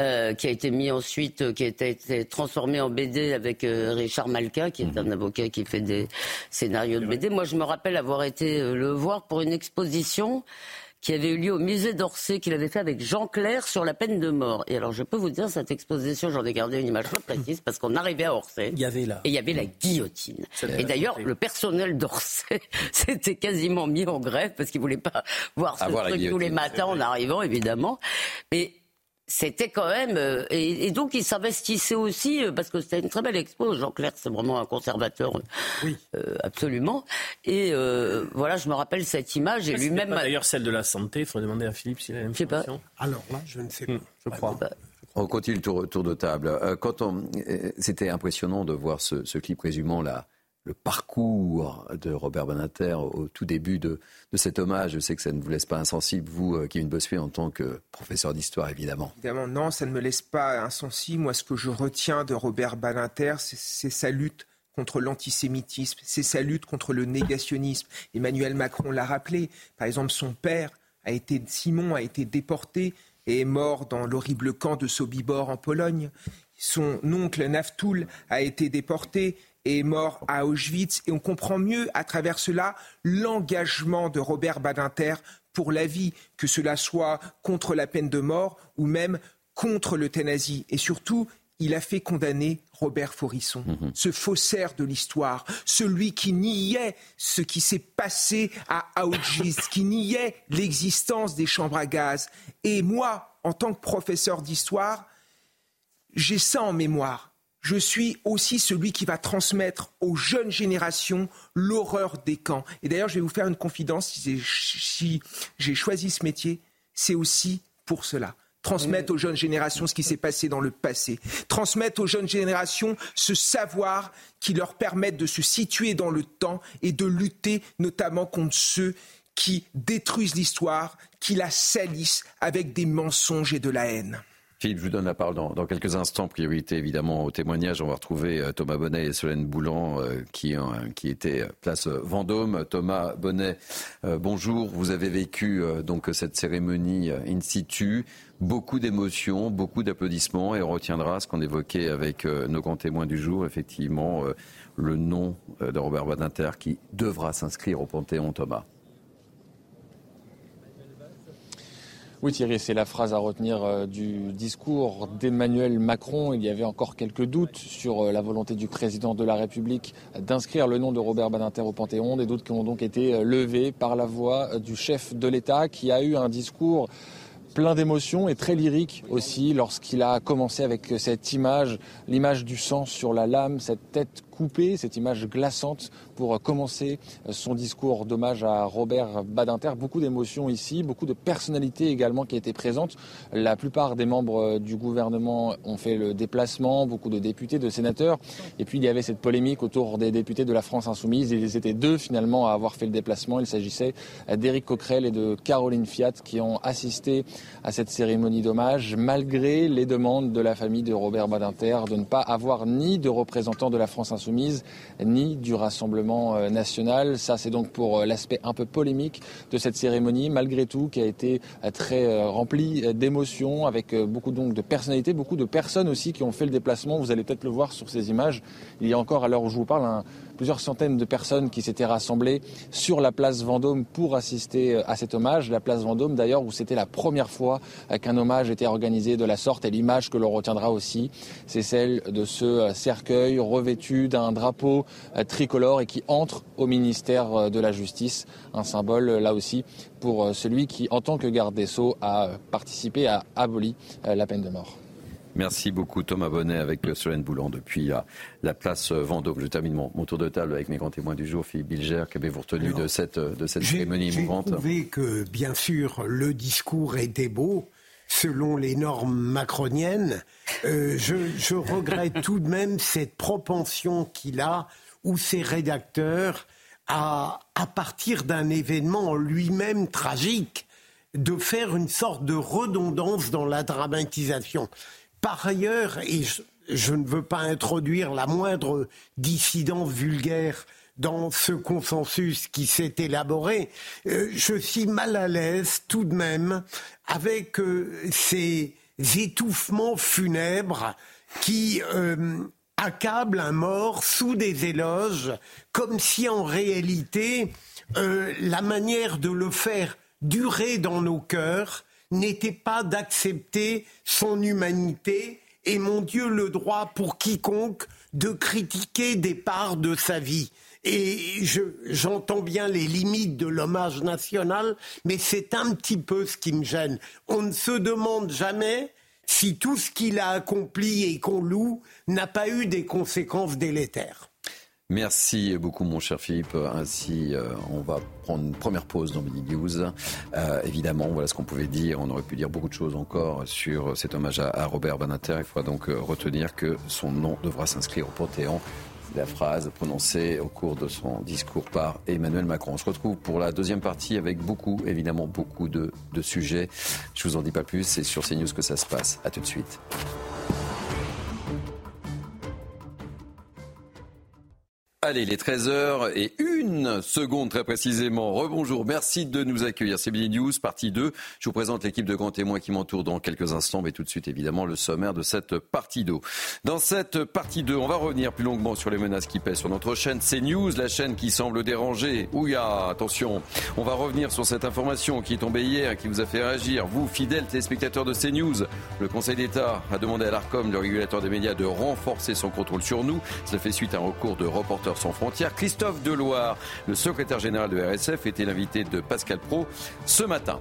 Euh, qui a été mis ensuite, euh, qui a été transformé en BD avec euh, Richard Malka, qui est mhm. un avocat qui fait des scénarios de BD. Moi, je me rappelle avoir été le voir pour une exposition qui avait eu lieu au musée d'Orsay, qu'il avait fait avec Jean Clair sur la peine de mort. Et alors, je peux vous dire, cette exposition, j'en ai gardé une image très précise, parce qu'on arrivait à Orsay. Il y avait là. Et il y avait la guillotine. Et d'ailleurs, le personnel d'Orsay s'était quasiment mis en grève, parce qu'il voulait pas voir ce truc tous les matins en arrivant, évidemment. Mais c'était quand même euh, et, donc il s'investissait aussi euh, parce que c'était une très belle expo. Jean Clair, c'est vraiment un conservateur, oui, euh, absolument. Et voilà, je me rappelle cette image et lui-même. D'ailleurs, celle de la santé. Il faudrait demander à Philippe s'il a la même sais pas. Alors là, je ne sais pas. Hmm, je crois. On continue le tour, tour de table. Quand on, c'était impressionnant de voir ce, ce clip résumant la le parcours de Robert Banater au tout début de, cet hommage. Je sais que ça ne vous laisse pas insensible, vous, euh, Kevin Bossuet, en tant que professeur d'histoire, évidemment. Évidemment, non, ça ne me laisse pas insensible. Moi, ce que je retiens de Robert Banater, c'est sa lutte contre l'antisémitisme, c'est sa lutte contre le négationnisme. Emmanuel Macron l'a rappelé. Par exemple, son père a été, Simon a été déporté et est mort dans l'horrible camp de Sobibor en Pologne. Son oncle Naftoul a été déporté est mort à Auschwitz et on comprend mieux à travers cela l'engagement de Robert Badinter pour la vie, que cela soit contre la peine de mort ou même contre l'euthanasie. Et surtout, il a fait condamner Robert Forisson, mhm. ce faussaire de l'histoire, celui qui niait ce qui s'est passé à Auschwitz, qui niait l'existence des chambres à gaz. Et moi, en tant que professeur d'histoire, j'ai ça en mémoire je suis aussi celui qui va transmettre aux jeunes générations l'horreur des camps. Et d'ailleurs, je vais vous faire une confidence, si j'ai choisi ce métier, c'est aussi pour cela. Transmettre aux jeunes générations ce qui s'est passé dans le passé. Transmettre aux jeunes générations ce savoir qui leur permette de se situer dans le temps et de lutter notamment contre ceux qui détruisent l'histoire, qui la salissent avec des mensonges et de la haine. Philippe, je vous donne la parole dans, quelques instants. Priorité évidemment au témoignage. On va retrouver euh, Thomas Bonnet et Solène Boulan euh, qui, qui étaient place Vendôme. Thomas Bonnet, bonjour. Vous avez vécu donc cette cérémonie in situ. Beaucoup d'émotions, beaucoup d'applaudissements et on retiendra ce qu'on évoquait avec nos grands témoins du jour, effectivement, le nom de Robert Badinter qui devra s'inscrire au Panthéon Thomas. Oui Thierry, c'est la phrase à retenir euh, du discours d'Emmanuel Macron. Il y avait encore quelques doutes sur euh, la volonté du président de la République d'inscrire le nom de Robert Badinter au Panthéon, des doutes qui ont donc été euh, levés par la voix du chef de l'État qui a eu un discours plein d'émotions et très lyrique aussi lorsqu'il a commencé avec cette image, l'image du sang sur la lame, cette tête coupée, cette image glaçante pour commencer son discours d'hommage à Robert Badinter. Beaucoup d'émotions ici, beaucoup de personnalités également qui étaient présentes. La plupart des membres du gouvernement ont fait le déplacement, beaucoup de députés, de sénateurs. Et puis il y avait cette polémique autour des députés de la France insoumise. Ils étaient deux finalement à avoir fait le déplacement. Il s'agissait d'Éric Coquerel et de Caroline Fiat qui ont assisté à cette cérémonie d'hommage malgré les demandes de la famille de Robert Badinter de ne pas avoir ni de représentants de la France insoumise ni du Rassemblement euh, national. Ça, c'est donc pour euh, l'aspect un peu polémique de cette cérémonie, malgré tout, qui a été euh, très remplie d'émotions, avec beaucoup donc de personnalités, beaucoup de personnes aussi qui ont fait le déplacement. Vous allez peut-être le voir sur ces images. Il y a encore, à l'heure où je vous parle, un, plusieurs centaines de personnes qui s'étaient rassemblées sur la place Vendôme pour assister à cet hommage. La place Vendôme, d'ailleurs, où c'était la première fois qu'un hommage était organisé de la sorte. Et l'image que l'on retiendra aussi, c'est celle de ce cercueil revêtu d'un drapeau tricolore et qui entre au ministère de la Justice. Un symbole, là aussi, pour celui qui, en tant que garde des Sceaux, a participé à abolir la peine de mort. Merci beaucoup Thomas Bonnet avec Solène Boulan depuis la, place Vendôme. Je termine mon, tour de table avec mes grands témoins du jour. Philippe Bilger, qu'avez-vous retenu de cette, de cette cérémonie émouvante J'ai trouvé que, bien sûr, le discours était beau, selon les normes macroniennes. Euh, je, je regrette tout de même cette propension qu'il a, ou ses rédacteurs, à, à partir d'un événement en lui-même tragique, de faire une sorte de redondance dans la dramatisation. Par ailleurs, et je, ne veux pas introduire la moindre dissidence vulgaire dans ce consensus qui s'est élaboré, euh, je suis mal à l'aise tout de même avec euh, ces étouffements funèbres qui euh, accablent un mort sous des éloges, comme si en réalité la manière de le faire durer dans nos cœurs n'était pas d'accepter son humanité et mon Dieu le droit pour quiconque de critiquer des parts de sa vie. Et j'entends bien les limites de l'hommage national, mais c'est un petit peu ce qui me gêne. On ne se demande jamais si tout ce qu'il a accompli et qu'on loue n'a pas eu des conséquences délétères. Merci beaucoup, mon cher Philippe. Ainsi, euh, on va prendre une première pause dans Mini News. Euh, évidemment, voilà ce qu'on pouvait dire. On aurait pu dire beaucoup de choses encore sur cet hommage à, Robert Banater. Il faudra donc euh, retenir que son nom devra s'inscrire au Panthéon. La phrase prononcée au cours de son discours par Emmanuel Macron. On se retrouve pour la deuxième partie avec beaucoup, évidemment, beaucoup de, de sujets. Je vous en dis pas plus. C'est sur CNews que ça se passe. À tout de suite. Allez, les 13h et une seconde très précisément. Rebonjour, merci de nous accueillir. C'est Billy News, partie 2. Je vous présente l'équipe de grands témoins qui m'entoure dans quelques instants, mais tout de suite évidemment le sommaire de cette partie 2. Dans cette partie 2, on va revenir plus longuement sur les menaces qui pèsent sur notre chaîne CNews, la chaîne qui semble déranger. Ouya, attention, on va revenir sur cette information qui est tombée hier qui vous a fait réagir. Vous, fidèles téléspectateurs de CNews, le Conseil d'État a demandé à l'ARCOM, le régulateur des médias, de renforcer son contrôle sur nous. Cela fait suite à un recours de sans frontières. Christophe Deloire, le secrétaire général de RSF, était l'invité de Pascal Pro ce matin.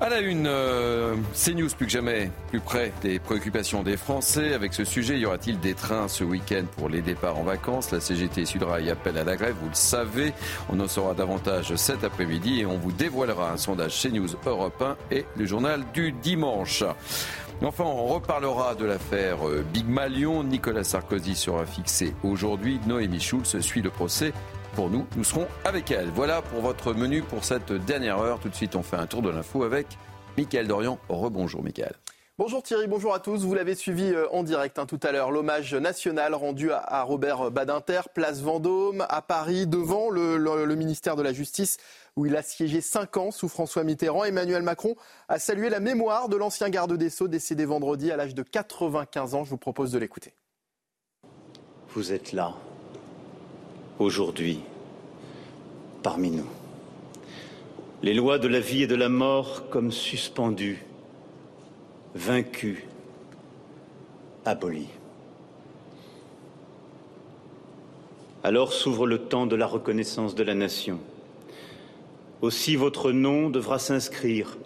À la une, euh, CNews plus que jamais plus près des préoccupations des Français. Avec ce sujet, y aura-t-il des trains ce week-end pour les départs en vacances? La CGT Sudrail appelle à la grève, vous le savez. On en saura davantage cet après-midi et on vous dévoilera un sondage CNews Europe 1 et le journal du dimanche. Enfin, on reparlera de l'affaire euh, Big Malion. Nicolas Sarkozy sera fixé aujourd'hui. Noémie Schulz suit le procès. Pour nous, nous serons avec elle. Voilà pour votre menu pour cette dernière heure. Tout de suite, on fait un tour de l'info avec Mickaël Dorian. Rebonjour, Mickaël. Bonjour Thierry, bonjour à tous. Vous l'avez suivi euh, en direct hein, tout à l'heure. L'hommage national rendu à Robert Badinter, place Vendôme, à Paris, devant le, ministère de la Justice, où il a siégé cinq ans sous François Mitterrand. Emmanuel Macron a salué la mémoire de l'ancien garde des Sceaux décédé vendredi à l'âge de 95 ans. Je vous propose de l'écouter. Vous êtes là, aujourd'hui, parmi nous. Les lois de la vie et de la mort comme suspendues vaincu, aboli. Alors s'ouvre le temps de la reconnaissance de la nation. Aussi votre nom devra s'inscrire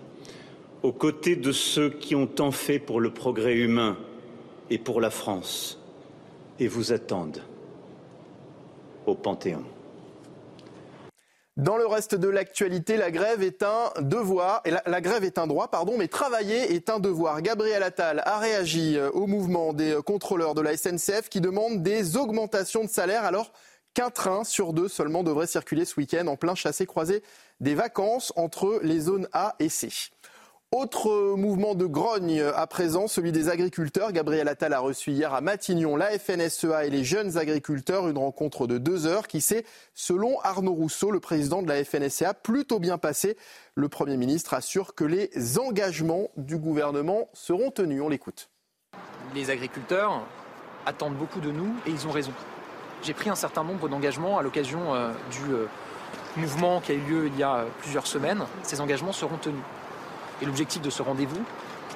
aux côtés de ceux qui ont tant fait pour le progrès humain et pour la France et vous attendent au Panthéon. Dans le reste de l'actualité, la grève est un devoir, et la, grève est un droit, pardon, mais travailler est un devoir. Gabriel Attal a réagi euh, au mouvement des euh, contrôleurs de la SNCF qui demandent des augmentations de salaire alors qu'un train sur deux seulement devrait circuler ce week-end en plein chassé-croisé des vacances entre les zones A et C. Autre mouvement de grogne à présent, celui des agriculteurs. Gabriel Attal a reçu hier à Matignon la FNSEA et les jeunes agriculteurs, une rencontre de deux heures qui s'est, selon Arnaud Rousseau, le président de la FNSEA, plutôt bien passée. Le Premier ministre assure que les engagements du gouvernement seront tenus. On l'écoute. Les agriculteurs attendent beaucoup de nous et ils ont raison. J'ai pris un certain nombre d'engagements à l'occasion euh, du euh, mouvement qui a eu lieu il y a plusieurs semaines. Ces engagements seront tenus. Et l'objectif de ce rendez-vous,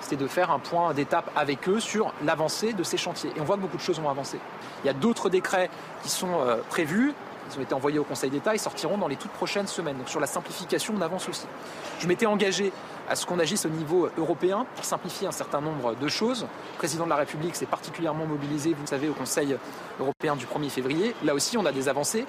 c'était de faire un point d'étape avec eux sur l'avancée de ces chantiers. Et on voit que beaucoup de choses ont avancé. Il y a d'autres décrets qui sont euh, prévus. Ils ont été envoyés au Conseil d'État et sortiront dans les toutes prochaines semaines. Donc sur la simplification, on avance aussi. Je m'étais engagé à ce qu'on agisse au niveau européen pour simplifier un certain nombre de choses. Le président de la République s'est particulièrement mobilisé, vous le savez, au Conseil européen du 1er février. Là aussi, on a des avancées.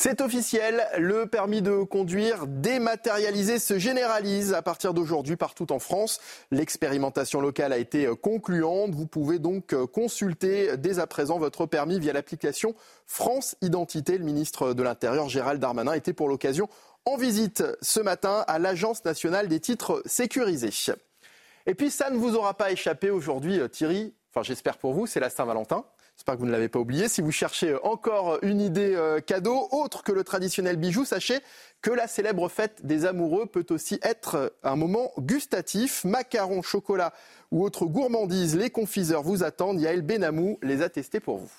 C'est officiel, le permis de conduire dématérialisé se généralise à partir d'aujourd'hui partout en France. L'expérimentation locale a été concluante. Vous pouvez donc consulter dès à présent votre permis via l'application France Identité. Le ministre de l'Intérieur, Gérald Darmanin, était pour l'occasion en visite ce matin à l'Agence nationale des titres sécurisés. Et puis ça ne vous aura pas échappé aujourd'hui, Thierry, enfin j'espère pour vous, c'est la Saint-Valentin. J'espère que vous ne l'avez pas oublié. Si vous cherchez encore une idée euh, cadeau autre que le traditionnel bijou, sachez que la célèbre fête des amoureux peut aussi être un moment gustatif. Macarons, chocolat ou autres gourmandises, les confiseurs vous attendent. Yael Benamou les a testés pour vous.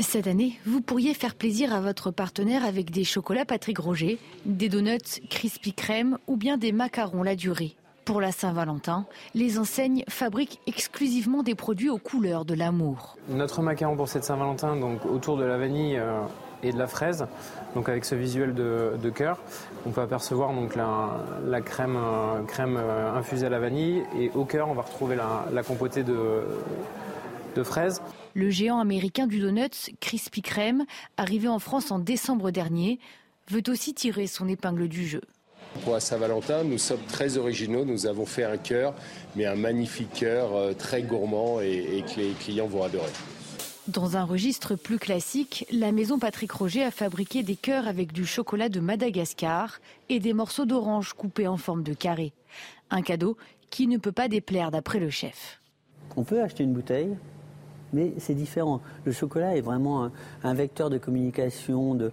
Cette année, vous pourriez faire plaisir à votre partenaire avec des chocolats Patrick Roger, des donuts Crispy Crème ou bien des macarons La Durée. Pour la Saint-Valentin, les enseignes fabriquent exclusivement des produits aux couleurs de l'amour. Notre macaron pour cette Saint-Valentin, donc autour de la vanille euh, et de la fraise, donc avec ce visuel de, cœur, on peut apercevoir donc la, crème, euh, crème euh, infusée à la vanille et au cœur, on va retrouver la, compotée de, de fraises. Le géant américain du donut, Krispy Kreme, arrivé en France en décembre dernier, veut aussi tirer son épingle du jeu. Pour la Saint-Valentin, nous sommes très originaux. Nous avons fait un cœur, mais un magnifique cœur, euh, très gourmand et, que les clients vont adorer. Dans un registre plus classique, la maison Patrick Roger a fabriqué des cœurs avec du chocolat de Madagascar et des morceaux d'orange coupés en forme de carré. Un cadeau qui ne peut pas déplaire d'après le chef. On peut acheter une bouteille, mais c'est différent. Le chocolat est vraiment un vecteur de communication, de,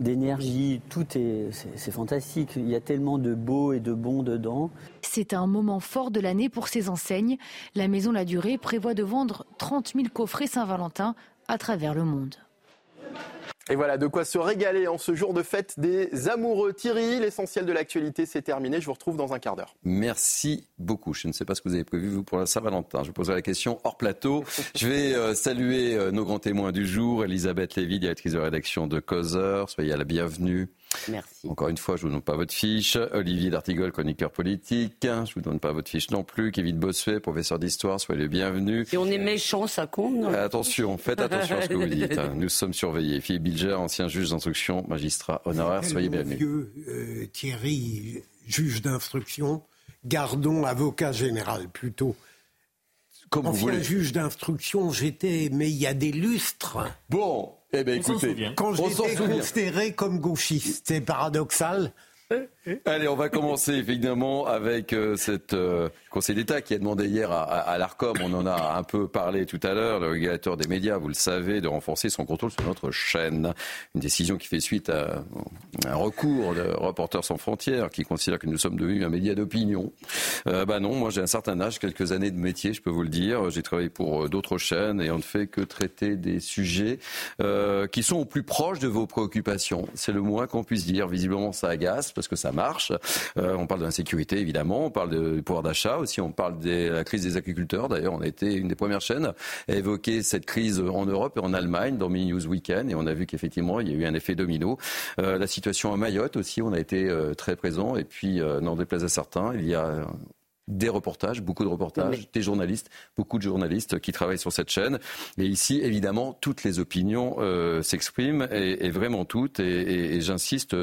d'énergie, tout est, c'est fantastique. Il y a tellement de beau et de bon dedans. C'est un moment fort de l'année pour ces enseignes. La Maison La Durée prévoit de vendre 30 000 coffrets Saint-Valentin à travers le monde. Et voilà, de quoi se régaler en ce jour de fête des amoureux. Thierry, l'essentiel de l'actualité, c'est terminé. Je vous retrouve dans un quart d'heure. Merci beaucoup. Je ne sais pas ce que vous avez prévu, vous, pour la Saint-Valentin. Je vous poserai la question hors plateau. Je vais euh, saluer euh, nos grands témoins du jour. Elisabeth Lévy, directrice de rédaction de Causeur. Soyez à la bienvenue. Merci. Encore une fois, je ne vous donne pas votre fiche. Olivier D'Artigol, chroniqueur politique. Je ne vous donne pas votre fiche non plus. Kevin Bossuet, professeur d'histoire. Soyez le bienvenu. Si on est méchant, ça compte. attention, faites attention à ce que vous dites. Hein. Nous sommes surveillés. Philippe Bilger, ancien juge d'instruction, magistrat honoraire. Soyez bienvenu. Monsieur euh, Thierry, juge d'instruction. Gardons avocat général plutôt. Comme Ancien vous voulez. juge d'instruction, j'étais, mais il y a des lustres. Bon, eh bien, écoutez, quand j'étais considéré comme gauchiste, c'est paradoxal. Allez, on va commencer évidemment avec euh, cette euh, Conseil d'État qui a demandé hier à, l'ARCOM, on en a un peu parlé tout à l'heure, le régulateur des médias, vous le savez, de renforcer son contrôle sur notre chaîne. Une décision qui fait suite à un recours de Reporters sans frontières qui considère que nous sommes devenus un média d'opinion. Euh, bah non, moi j'ai un certain âge, quelques années de métier, je peux vous le dire. J'ai travaillé pour euh, d'autres chaînes et on ne fait que traiter des sujets euh, qui sont au plus proche de vos préoccupations. C'est le moins qu'on puisse dire. Visiblement, ça agace parce que ça marche. Euh, on parle de l'insécurité, évidemment. On parle du pouvoir d'achat aussi. On parle de la crise des agriculteurs. D'ailleurs, on a été une des premières chaînes à évoquer cette crise en Europe et en Allemagne dans Mini News Weekend. Et on a vu qu'effectivement, il y a eu un effet domino. Euh, la situation à Mayotte aussi, on a été euh, très présent. Et puis, n'en déplaise à certains, il y a des reportages, beaucoup de reportages, des journalistes, beaucoup de journalistes qui travaillent sur cette chaîne. Et ici, évidemment, toutes les opinions euh, s'expriment, et, et, vraiment toutes. Et, et, et j'insiste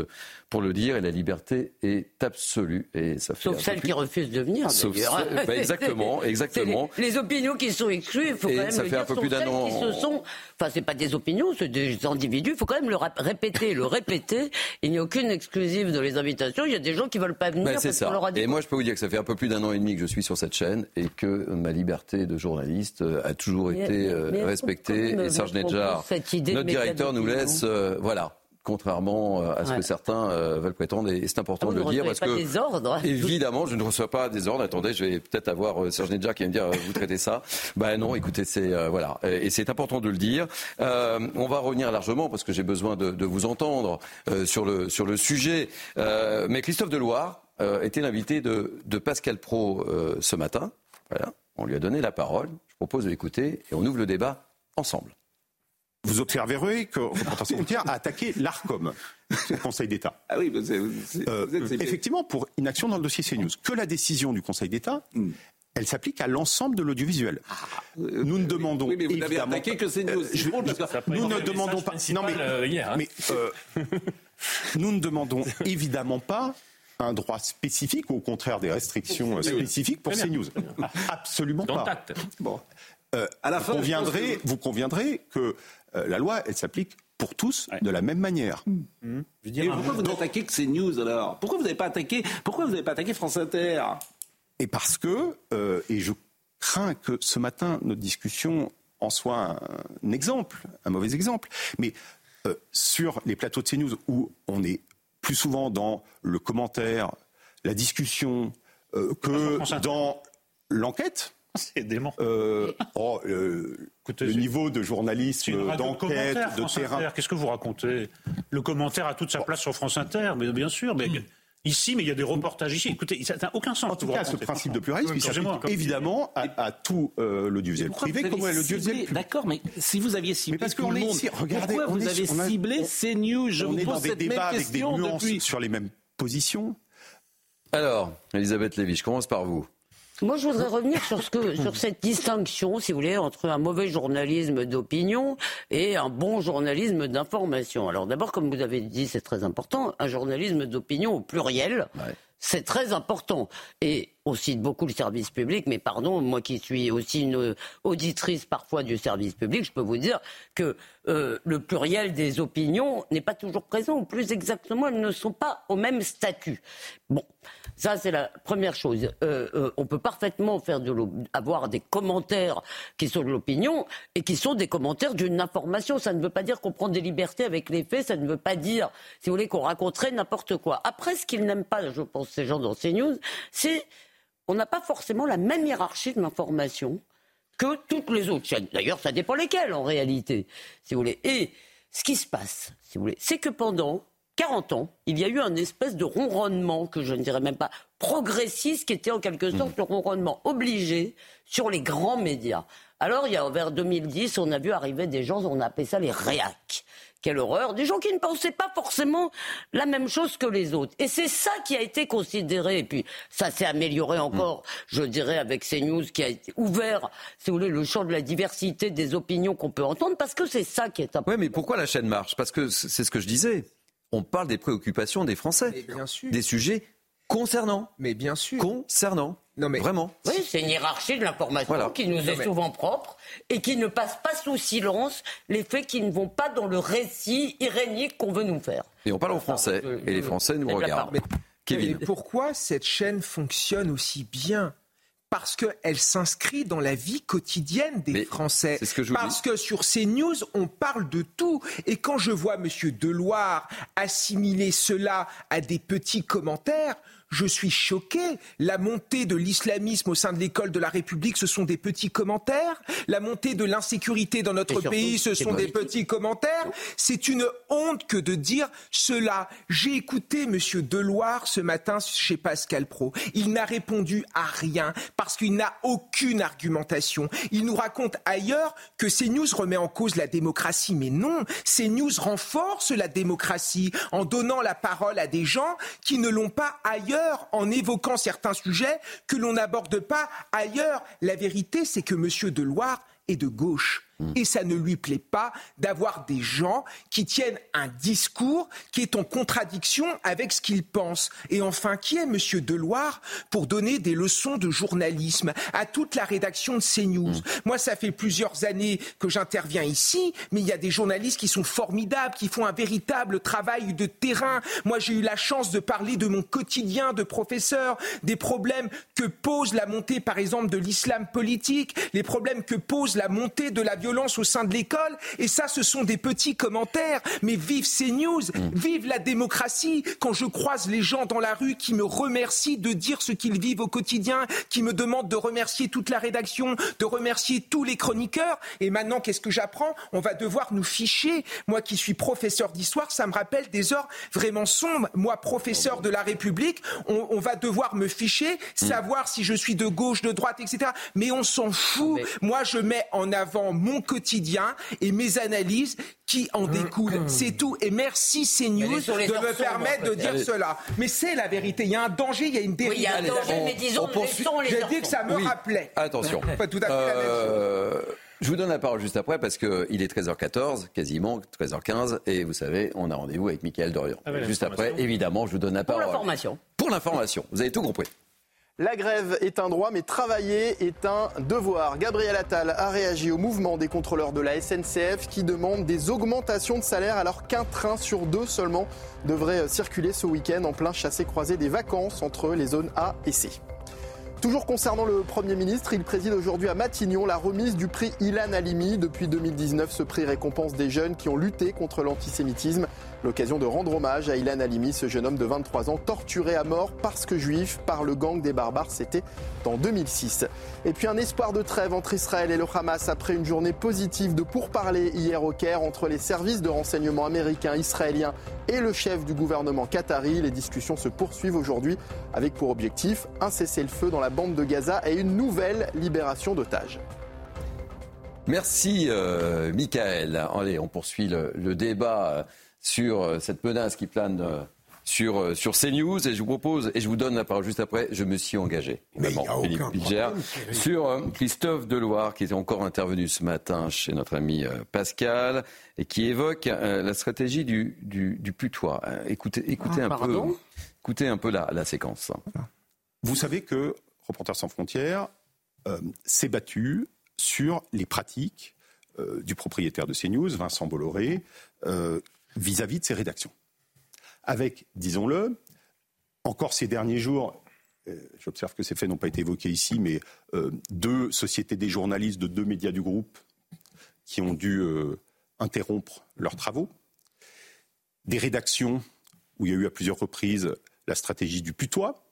pour le dire, et la liberté est absolue. Et ça fait Sauf celles qui refusent de venir, Sauf d'ailleurs. bah, exactement, exactement. Les, les, opinions qui sont exclues, il faut Et quand même ça le fait dire, un peu plus d'un an- qui se sont... Enfin, c'est pas des opinions, c'est des individus. Il faut quand même le répéter, le répéter. Il n'y a aucune exclusive de les invitations. Il y a des gens qui veulent pas venir Ben, c'est parce qu'on ça. leur a dit... Et moi, je peux vous dire que ça fait un peu plus d'un an et demi que je suis sur cette chaîne et que ma liberté de journaliste euh, a toujours Mais- été euh, mais respectée. peut Et Serge Nedjar, notre directeur, nous laisse, euh, voilà. Contrairement euh, à ce Ouais. que certains euh, veulent prétendre, et c'est important Ah, de le dire parce pas que des ordres évidemment, je ne reçois pas des ordres. Attendez, je vais peut-être avoir euh, Serge Nedjar qui va me dire euh, vous traitez ça. Ben non, écoutez, c'est voilà, et c'est important de le dire. On va revenir largement parce que j'ai besoin de, de vous entendre sur le sur le sujet. Mais Christophe Deloire était l'invité de, de Pascal Pro ce matin. Voilà, on lui a donné la parole. Je propose de l'écouter et on ouvre le débat ensemble. Vous observerez que Reporters sans frontières a attaqué l'ARCOM, le Conseil d'État. Ah oui, c'est- Euh, vous êtes- c'est- effectivement, pour inaction dans le dossier CNews. Que la décision du Conseil d'État, Hmm. elle s'applique à l'ensemble de l'audiovisuel. nous ne demandons Ah, oui, mais vous évidemment attaqué que CNews. Euh, je- je- nous ne demandons pas. principal, mais, euh, hier, hein. mais, euh, nous ne demandons évidemment pas un droit spécifique ou au contraire des restrictions euh, spécifiques pour. CNews. Absolument pas. Bon. Euh, À la vous, fin, conviendrez, que- vous conviendrez que euh, la loi, elle s'applique pour tous de la même manière. Et pourquoi vous n'attaquez que CNews alors? Pourquoi vous n'avez pas attaqué Pourquoi vous n'avez pas attaqué France Inter? Et parce que, euh, et je crains que ce matin, notre discussion en soit un, un exemple, un mauvais exemple, mais euh, sur les plateaux de CNews où on est plus souvent dans le commentaire, la discussion, euh, que dans l'enquête. C'est dément. Euh, oh, euh, le niveau de journalisme, d'enquête, de France terrain. Qu'est-ce que vous racontez? Le commentaire a toute sa place sur France Inter, mais bien sûr. Mais ici, mais il y a des reportages ici. Écoutez, ça n'a aucun sens. En tout cas, ce principe de pluralisme, il s'applique évidemment à, à tout euh, l'audiovisuel privé vous comme à l'audiovisuel public. D'accord, mais si vous aviez ciblé Mais parce tout qu'on le est monde, ici, regardez, pourquoi on vous est- avez on a- ciblé on- CNews Je on vous est pose dans des cette même débats avec des question nuances depuis. sur les mêmes positions. Alors, Elisabeth Lévy, je commence par vous. Moi, je voudrais revenir sur, ce que, sur cette distinction, si vous voulez, entre un mauvais journalisme d'opinion et un bon journalisme d'information. Alors d'abord, comme vous avez dit, c'est très important, un journalisme d'opinion au pluriel, c'est très important. Et on cite beaucoup le service public, mais pardon, moi qui suis aussi une auditrice parfois du service public, je peux vous dire que euh, le pluriel des opinions n'est pas toujours présent, ou plus exactement, elles ne sont pas au même statut. Bon, ça c'est la première chose. Euh, euh, on peut parfaitement faire de avoir des commentaires qui sont de l'opinion et qui sont des commentaires d'une information. Ça ne veut pas dire qu'on prend des libertés avec les faits, ça ne veut pas dire, si vous voulez, qu'on raconterait n'importe quoi. Après, ce qu'ils n'aiment pas, je pense, ces gens dans ces news, c'est on n'a pas forcément la même hiérarchie de l'information que toutes les autres chaînes. D'ailleurs, ça dépend lesquelles en réalité, si vous voulez. Et ce qui se passe, si vous voulez, c'est que pendant 40 ans, il y a eu un espèce de ronronnement, que je ne dirais même pas progressiste, qui était en quelque sorte le ronronnement obligé sur les grands médias. Alors, il y a vers 2010, on a vu arriver des gens, on a appelé ça les réacs. Quelle horreur Des gens qui ne pensaient pas forcément la même chose que les autres. Et c'est ça qui a été considéré. Et puis, ça s'est amélioré encore, je dirais, avec CNews qui a ouvert, si vous voulez, le champ de la diversité des opinions qu'on peut entendre, parce que c'est ça qui est important. Oui, mais pourquoi la chaîne marche? Parce que c'est ce que je disais. On parle des préoccupations des Français, des sujets concernant. Mais bien sûr. Concernant. Non, mais Vraiment. Oui, c'est une hiérarchie de l'information Voilà. qui nous Non, est mais- souvent propre et qui ne passe pas sous silence les faits qui ne vont pas dans le récit irénique qu'on veut nous faire. Et on parle aux Français. Et les Français nous regardent. part. Kevin. Et pourquoi cette chaîne fonctionne aussi bien parce qu'elle s'inscrit dans la vie quotidienne des Français. ce que je parce que sur ces news, on parle de tout. Et quand je vois M. Deloire assimiler cela à des petits commentaires, je suis choqué. La montée de l'islamisme au sein de l'école de la République, ce sont des petits commentaires. La montée de l'insécurité dans notre surtout, pays, ce sont des petits commentaires. C'est une honte que de dire cela. J'ai écouté Monsieur Deloire ce matin chez Pascal Pro. Il n'a répondu à rien parce qu'il n'a aucune argumentation. Il nous raconte ailleurs que CNews remet en cause la démocratie. Mais non, CNews renforce la démocratie en donnant la parole à des gens qui ne l'ont pas ailleurs, en évoquant certains sujets que l'on n'aborde pas ailleurs. La vérité, c'est que Monsieur Deloire est de gauche. Et ça ne lui plaît pas d'avoir des gens qui tiennent un discours qui est en contradiction avec ce qu'ils pensent. Et enfin, qui est Monsieur Deloire pour donner des leçons de journalisme à toute la rédaction de CNews? Moi, ça fait plusieurs années que j'interviens ici, mais il y a des journalistes qui sont formidables, qui font un véritable travail de terrain. Moi, j'ai eu la chance de parler de mon quotidien de professeur, des problèmes que pose la montée, par exemple, de l'islam politique, les problèmes que pose la montée de la violence au sein de l'école. Et ça, ce sont des petits commentaires. Mais vive ces news, vive la démocratie. Quand je croise les gens dans la rue qui me remercient de dire ce qu'ils vivent au quotidien, qui me demandent de remercier toute la rédaction, de remercier tous les chroniqueurs. Et maintenant, qu'est-ce que j'apprends? On va devoir nous ficher. Moi qui suis professeur d'histoire, ça me rappelle des heures vraiment sombres. Moi, professeur de la République, on, on va devoir me ficher, savoir si je suis de gauche, de droite, etc. Mais on s'en fout. Moi, je mets en avant mon quotidien et mes analyses qui en découlent. C'est tout. Et merci CNews de me permettre de dire cela. Mais c'est la vérité. Il y a un danger, il y a une dérive. Oui, il y a un danger, mais disons, laissons les J'ai dit que ça me Oui. rappelait. Attention. Pas tout à fait la même chose. Je vous donne la parole juste après parce qu'il est 13h14, quasiment 13h15, et vous savez, on a rendez-vous avec Mickaël Dorian. Ah ouais, juste après, évidemment, je vous donne la Pour parole. l'information. Pour l'information. Vous avez tout compris. La grève est un droit, mais travailler est un devoir. Gabriel Attal a réagi au mouvement des contrôleurs de la SNCF qui demandent des augmentations de salaire alors qu'un train sur deux seulement devrait circuler ce week-end en plein chassé-croisé des vacances entre les zones A et C. Toujours concernant le Premier ministre, il préside aujourd'hui à Matignon la remise du prix Ilan Halimi. Depuis 2019, ce prix récompense des jeunes qui ont lutté contre l'antisémitisme. L'occasion de rendre hommage à Ilan Halimi, ce jeune homme de 23 ans torturé à mort parce que juif par le gang des barbares. C'était en 2006. Et puis un espoir de trêve entre Israël et le Hamas après une journée positive de pourparlers hier au Caire entre les services de renseignement américains, israéliens et le chef du gouvernement qatari. Les discussions se poursuivent aujourd'hui avec pour objectif un cessez-le-feu dans la bande de Gaza et une nouvelle libération d'otages. Merci, euh, Michael. Allez, on poursuit le, le débat euh, sur euh, cette menace qui plane euh, sur, euh, sur CNews. Et je vous propose, et je vous donne la parole juste après, je me suis engagé, Mais Philippe Bilger, sur euh, Christophe Deloire, qui est encore intervenu ce matin chez notre ami euh, Pascal, et qui évoque euh, la stratégie du, du, du putois. Écoutez écoutez Ah, un peu, écoutez un peu la, la séquence. Vous savez que Reporters sans frontières euh, s'est battu sur les pratiques euh, du propriétaire de CNews, Vincent Bolloré, vis-à-vis de ses rédactions. Avec, disons-le, encore ces derniers jours, euh, j'observe que ces faits n'ont pas été évoqués ici, mais euh, deux sociétés des journalistes de deux médias du groupe qui ont dû euh, interrompre leurs travaux, des rédactions où il y a eu à plusieurs reprises la stratégie du putois.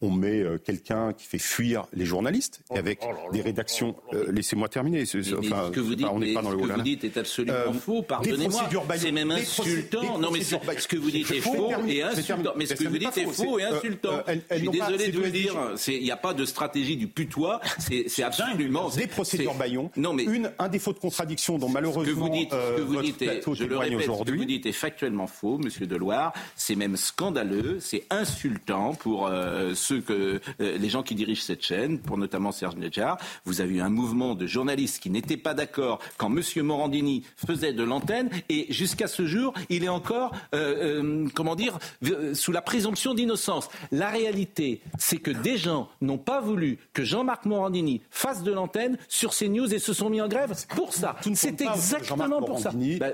On met euh, quelqu'un qui fait fuir les journalistes, et avec des rédactions. euh, Laissez-moi terminer. enfin, ce que vous dites, pas- on n'est mais pas dans ce le que haut vous dites est absolument Euh, faux. Pardonnez-moi. C'est même insultant. non, mais ce que vous dites est faux et insultant. Mais ce que vous dites est faux, et insultant. Je suis désolé de vous le dire. C'est- Il n'y a pas de stratégie du putois. C'est absolument. des procédures Bayon. Non, mais Une, un défaut de contradiction dont malheureusement vous dites, ce que vous votre dites est, plateau je le répète, ce que vous dites est factuellement faux, Monsieur Deloire. C'est même scandaleux, c'est insultant pour ceux que euh, les gens qui dirigent cette chaîne, pour notamment Serge Nedjar. Vous avez eu un mouvement de journalistes qui n'étaient pas d'accord quand M. Morandini faisait de l'antenne, et jusqu'à ce jour, il est encore, euh, euh, comment dire, sous la présomption d'innocence. La réalité, c'est que des gens n'ont pas voulu que Jean-Marc Morandini fasse de l'antenne sur CNews et se sont mis en grève pour ça. C'est exactement pour ça. Bah,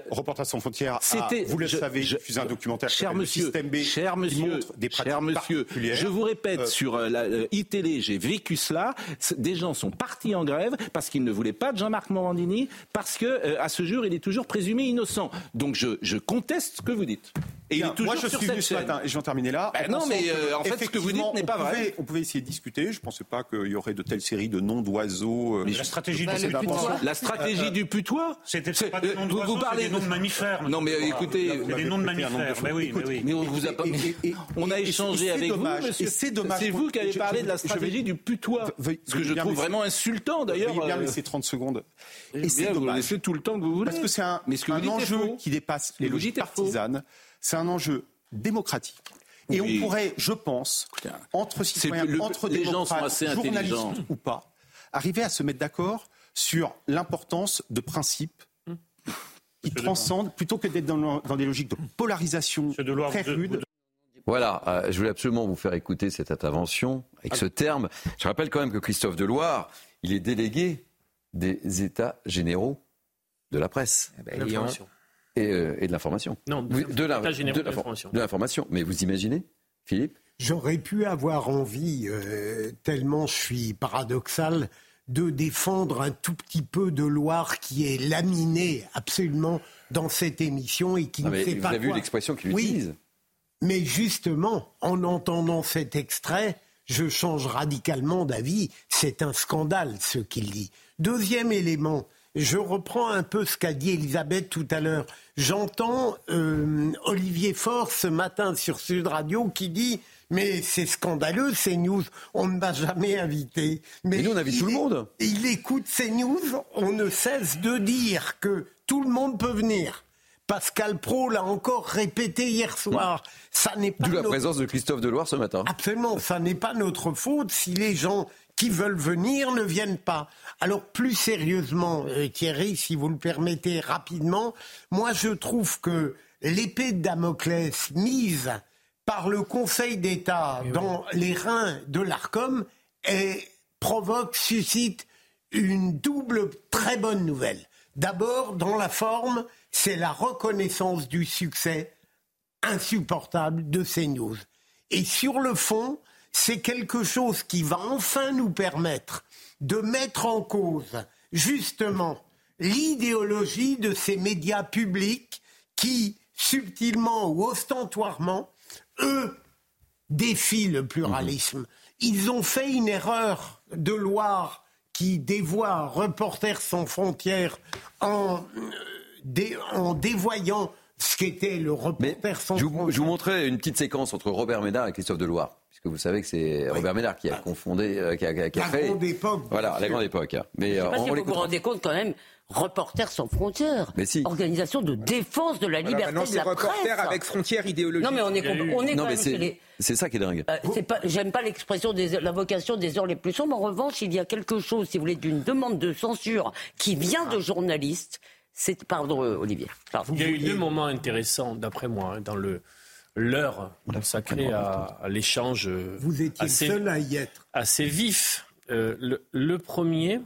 sans frontières, a, C'était- vous le je- savez, je- diffusé un documentaire Cher monsieur, Système B, cher monsieur, montre des pratiques cher monsieur, je vous répète Euh, sur euh, la euh, iTélé, j'ai vécu cela. Des gens sont partis en grève parce qu'ils ne voulaient pas de Jean-Marc Morandini parce que à ce jour, il est toujours présumé innocent. Donc je conteste ce que vous dites. Et il Bien, est toujours moi, je sur suis cette venu ce matin et je vais en terminer là. Ben en non, mais euh, en fait, ce que vous dites n'est pas on vrai. pouvait- on pouvait essayer de discuter. Je ne pensais pas qu'il y aurait de telles séries de noms d'oiseaux. euh, Mais la stratégie du putois. La stratégie du putois C'était C'est- pas des euh, noms vous- d'oiseaux, vous parlez c'est des noms de mammifères. Non, mais écoutez, c'est des noms de mammifères. Mais oui, mais. Mais on vous a pas. On a échangé c'est avec vous, monsieur. et c'est dommage. C'est vous qui avez parlé de la stratégie du putois. Ce que je trouve vraiment insultant d'ailleurs. Bien euh, laisser 30 secondes. eh Et c'est vous dommage. laissez tout le temps que vous voulez. Parce que c'est un, Mais vous enjeu qui dépasse les vous logiques partisanes. C'est un enjeu démocratique. Et Oui. on pourrait, je pense, entre citoyens, le- entre les gens sont démocrates, assez journalistes intelligents. ou pas, arriver à se mettre d'accord sur l'importance de principes qui transcendent, plutôt que d'être dans, dans des logiques de polarisation très rudes. Voilà, euh, je voulais absolument vous faire écouter cette intervention avec ce terme. Je rappelle quand même que Christophe Deloire, il est délégué des États généraux de la presse. ben, et L'information. Et, euh, et de l'information. Non, de l'information. de l'information. Mais vous imaginez, Philippe? J'aurais pu avoir envie, euh, tellement je suis paradoxal, de défendre un tout petit peu de Loire qui est laminé absolument dans cette émission et qui Ah, ne sait Vous pas avez vu l'expression qu'il Oui, utilise Mais justement, en entendant cet extrait, je change radicalement d'avis. C'est un scandale ce qu'il dit. Deuxième élément, je reprends un peu ce qu'a dit Elisabeth tout à l'heure. J'entends euh, Olivier Faure ce matin sur Sud Radio qui dit mais c'est scandaleux ces news, on ne m'a jamais invité. Mais, nous, on invite tout le monde. Il écoute ces news, on ne cesse de dire que tout le monde peut venir. Pascal Pro l'a encore répété hier soir. Ça n'est pas D'où la notre- présence de Christophe Deloire ce matin. Absolument, ça n'est pas notre faute si les gens qui veulent venir ne viennent pas. Alors plus sérieusement, euh, Thierry, si vous le permettez rapidement, moi je trouve que l'épée de Damoclès mise par le Conseil d'État dans les reins de l'ARCOM est- provoque, suscite une double très bonne nouvelle. D'abord, dans la forme, c'est la reconnaissance du succès insupportable de ces news. Et sur le fond, c'est quelque chose qui va enfin nous permettre de mettre en cause justement l'idéologie de ces médias publics qui, subtilement ou ostentoirement, eux, défient le pluralisme. Ils ont fait une erreur de Loire qui dévoie Reporters sans frontières en, euh, dé- en dévoyant ce qu'était le Reporter sans Je vous, je vous montrais une petite séquence entre Robert Ménard et Christophe Deloire. Puisque vous savez que c'est Robert Ménard qui a confondé, euh, qui a, qui a- qui a La grande époque, Voilà, la grande époque. hein. Mais Je euh, sais pas on, si on vous vous rendez compte quand même, Reporters sans frontières, Mais si. organisation de défense de la Voilà, liberté maintenant, de c'est la reporter presse. avec frontières idéologiques. Non mais on est, on est Non, quand mais même c'est chez les- c'est ça qui est dingue. Euh, c'est pas, j'aime pas l'expression des la vocation des heures les plus sombres. En revanche, il y a quelque chose, si vous voulez, d'une demande de censure qui vient de journalistes. C'est pardon, Olivier. Pardon. Il y a eu deux moments intéressants, d'après moi, hein, dans le l'heure consacrée à, à l'échange euh, Vous étiez assez, seul à y être. assez vif. Euh, le, le premier,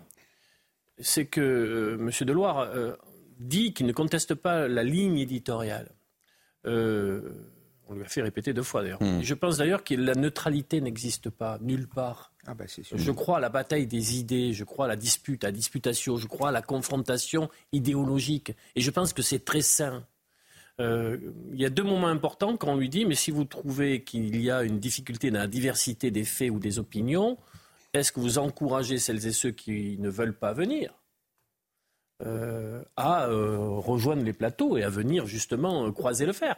c'est que euh, M. Deloire euh, dit qu'il ne conteste pas la ligne éditoriale. Euh, on lui a fait répéter deux fois d'ailleurs. Hmm. Je pense d'ailleurs que la neutralité n'existe pas nulle part. Ah bah, c'est sûr. Je crois à la bataille des idées, je crois à la dispute, à la disputation, je crois à la confrontation idéologique. Et je pense que c'est très sain. Euh, il y a deux moments importants quand on lui dit, mais si vous trouvez qu'il y a une difficulté dans la diversité des faits ou des opinions, est-ce que vous encouragez celles et ceux qui ne veulent pas venir euh, à euh, rejoindre les plateaux et à venir justement croiser le fer?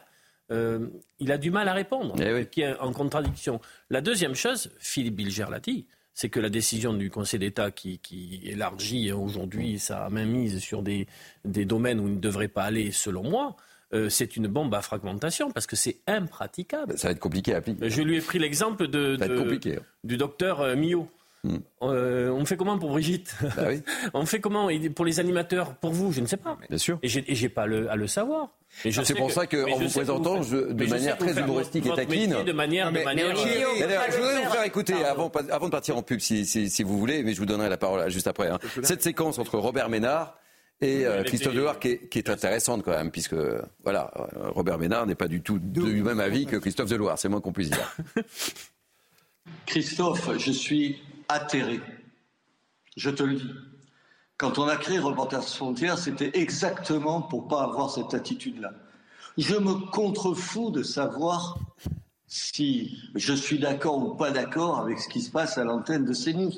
Il a du mal à répondre, qui est en contradiction. La deuxième chose, Philippe Bilger l'a dit, c'est que la décision du Conseil d'État qui, qui élargit aujourd'hui sa mainmise sur des, des domaines où il ne devrait pas aller, selon moi, euh, c'est une bombe à fragmentation parce que c'est impraticable. Ça va être compliqué à appliquer. Je lui ai pris l'exemple de, de- hein. du docteur euh, Millot. Hmm. Euh, on fait comment pour Brigitte? Bah On fait comment Et pour les animateurs Pour vous, je ne sais pas. Bien sûr. Et j'ai pas à le, à le savoir. Et je C'est sais pour ça que, mais en je vous présentant, faites- je- de manière très humoristique et taquine. De manière, de manière. D'ailleurs, je voudrais vous faire écouter, avant, avant de partir en pub, si, si- si vous voulez, mais je vous donnerai la parole juste après. hein. Cette séquence entre Robert Ménard et euh, Christophe Deloire qui est, qui est intéressante quand même, puisque voilà, euh, Robert Ménard n'est pas du tout du même avis que Christophe Deloire, c'est moins qu'on puisse dire. Christophe, je suis atterré. Je te le dis. Quand on a créé Reporters sans frontières, c'était exactement pour pas avoir cette attitude-là. Je me contrefous de savoir si je suis d'accord ou pas d'accord avec ce qui se passe à l'antenne de CNews.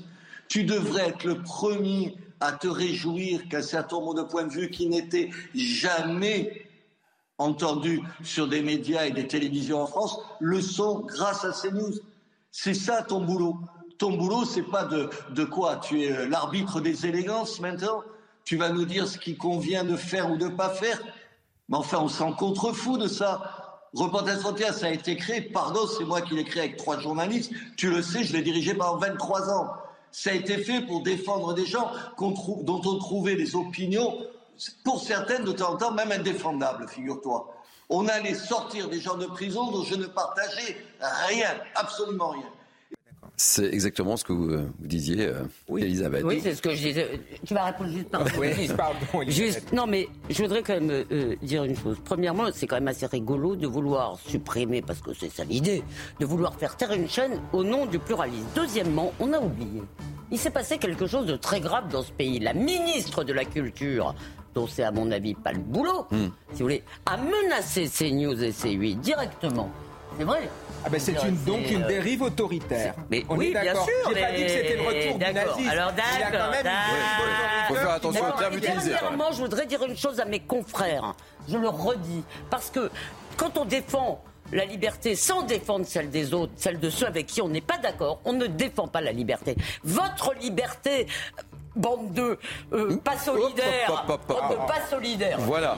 Tu devrais être le premier à te réjouir qu'un certain nombre de points de vue qui n'étaient jamais entendus sur des médias et des télévisions en France le sont grâce à CNews. C'est ça ton boulot. Ton boulot, c'est pas de, de quoi? Tu es euh, l'arbitre des élégances maintenant Tu vas nous dire ce qui convient de faire ou de pas faire Mais enfin, on s'en contrefout de ça. Reporters Frontières, ça a été créé, pardon, c'est moi qui l'ai créé avec trois journalistes. Tu le sais, je l'ai dirigé pendant 23 ans. Ça a été fait pour défendre des gens dont on trouvait les opinions, pour certaines de temps en temps, même indéfendables, figure-toi. On allait sortir des gens de prison dont je ne partageais rien, absolument rien. C'est exactement ce que vous, euh, vous disiez, euh, Elisabeth. Oui, c'est ce que je disais. Tu vas répondre juste par Oui, pardon. Juste, non, mais je voudrais quand même euh, dire une chose. Premièrement, c'est quand même assez rigolo de vouloir supprimer, parce que c'est ça l'idée, de vouloir faire taire une chaîne au nom du pluralisme. Deuxièmement, on a oublié. Il s'est passé quelque chose de très grave dans ce pays. La ministre de la Culture, dont c'est à mon avis pas le boulot, Hmm. si vous voulez, a menacé CNews et C8 directement. C'est vrai. Ah ben c'est une, donc une euh, dérive autoritaire. Mais On oui, est d'accord. sûr. J'ai pas dit que c'était le retour du D'accord. nazisme. Alors Il y a quand d'accord, même une dérive Faut faire attention aux termes utilisés. Dernièrement, je voudrais dire une chose à mes confrères. Je le redis. Parce que quand on défend la liberté sans défendre celle des autres, celle de ceux avec qui on n'est pas d'accord, on ne défend pas la liberté. Votre liberté, bande de euh, pas solidaires, hop, hop, hop, hop. bande de pas solidaires, Voilà.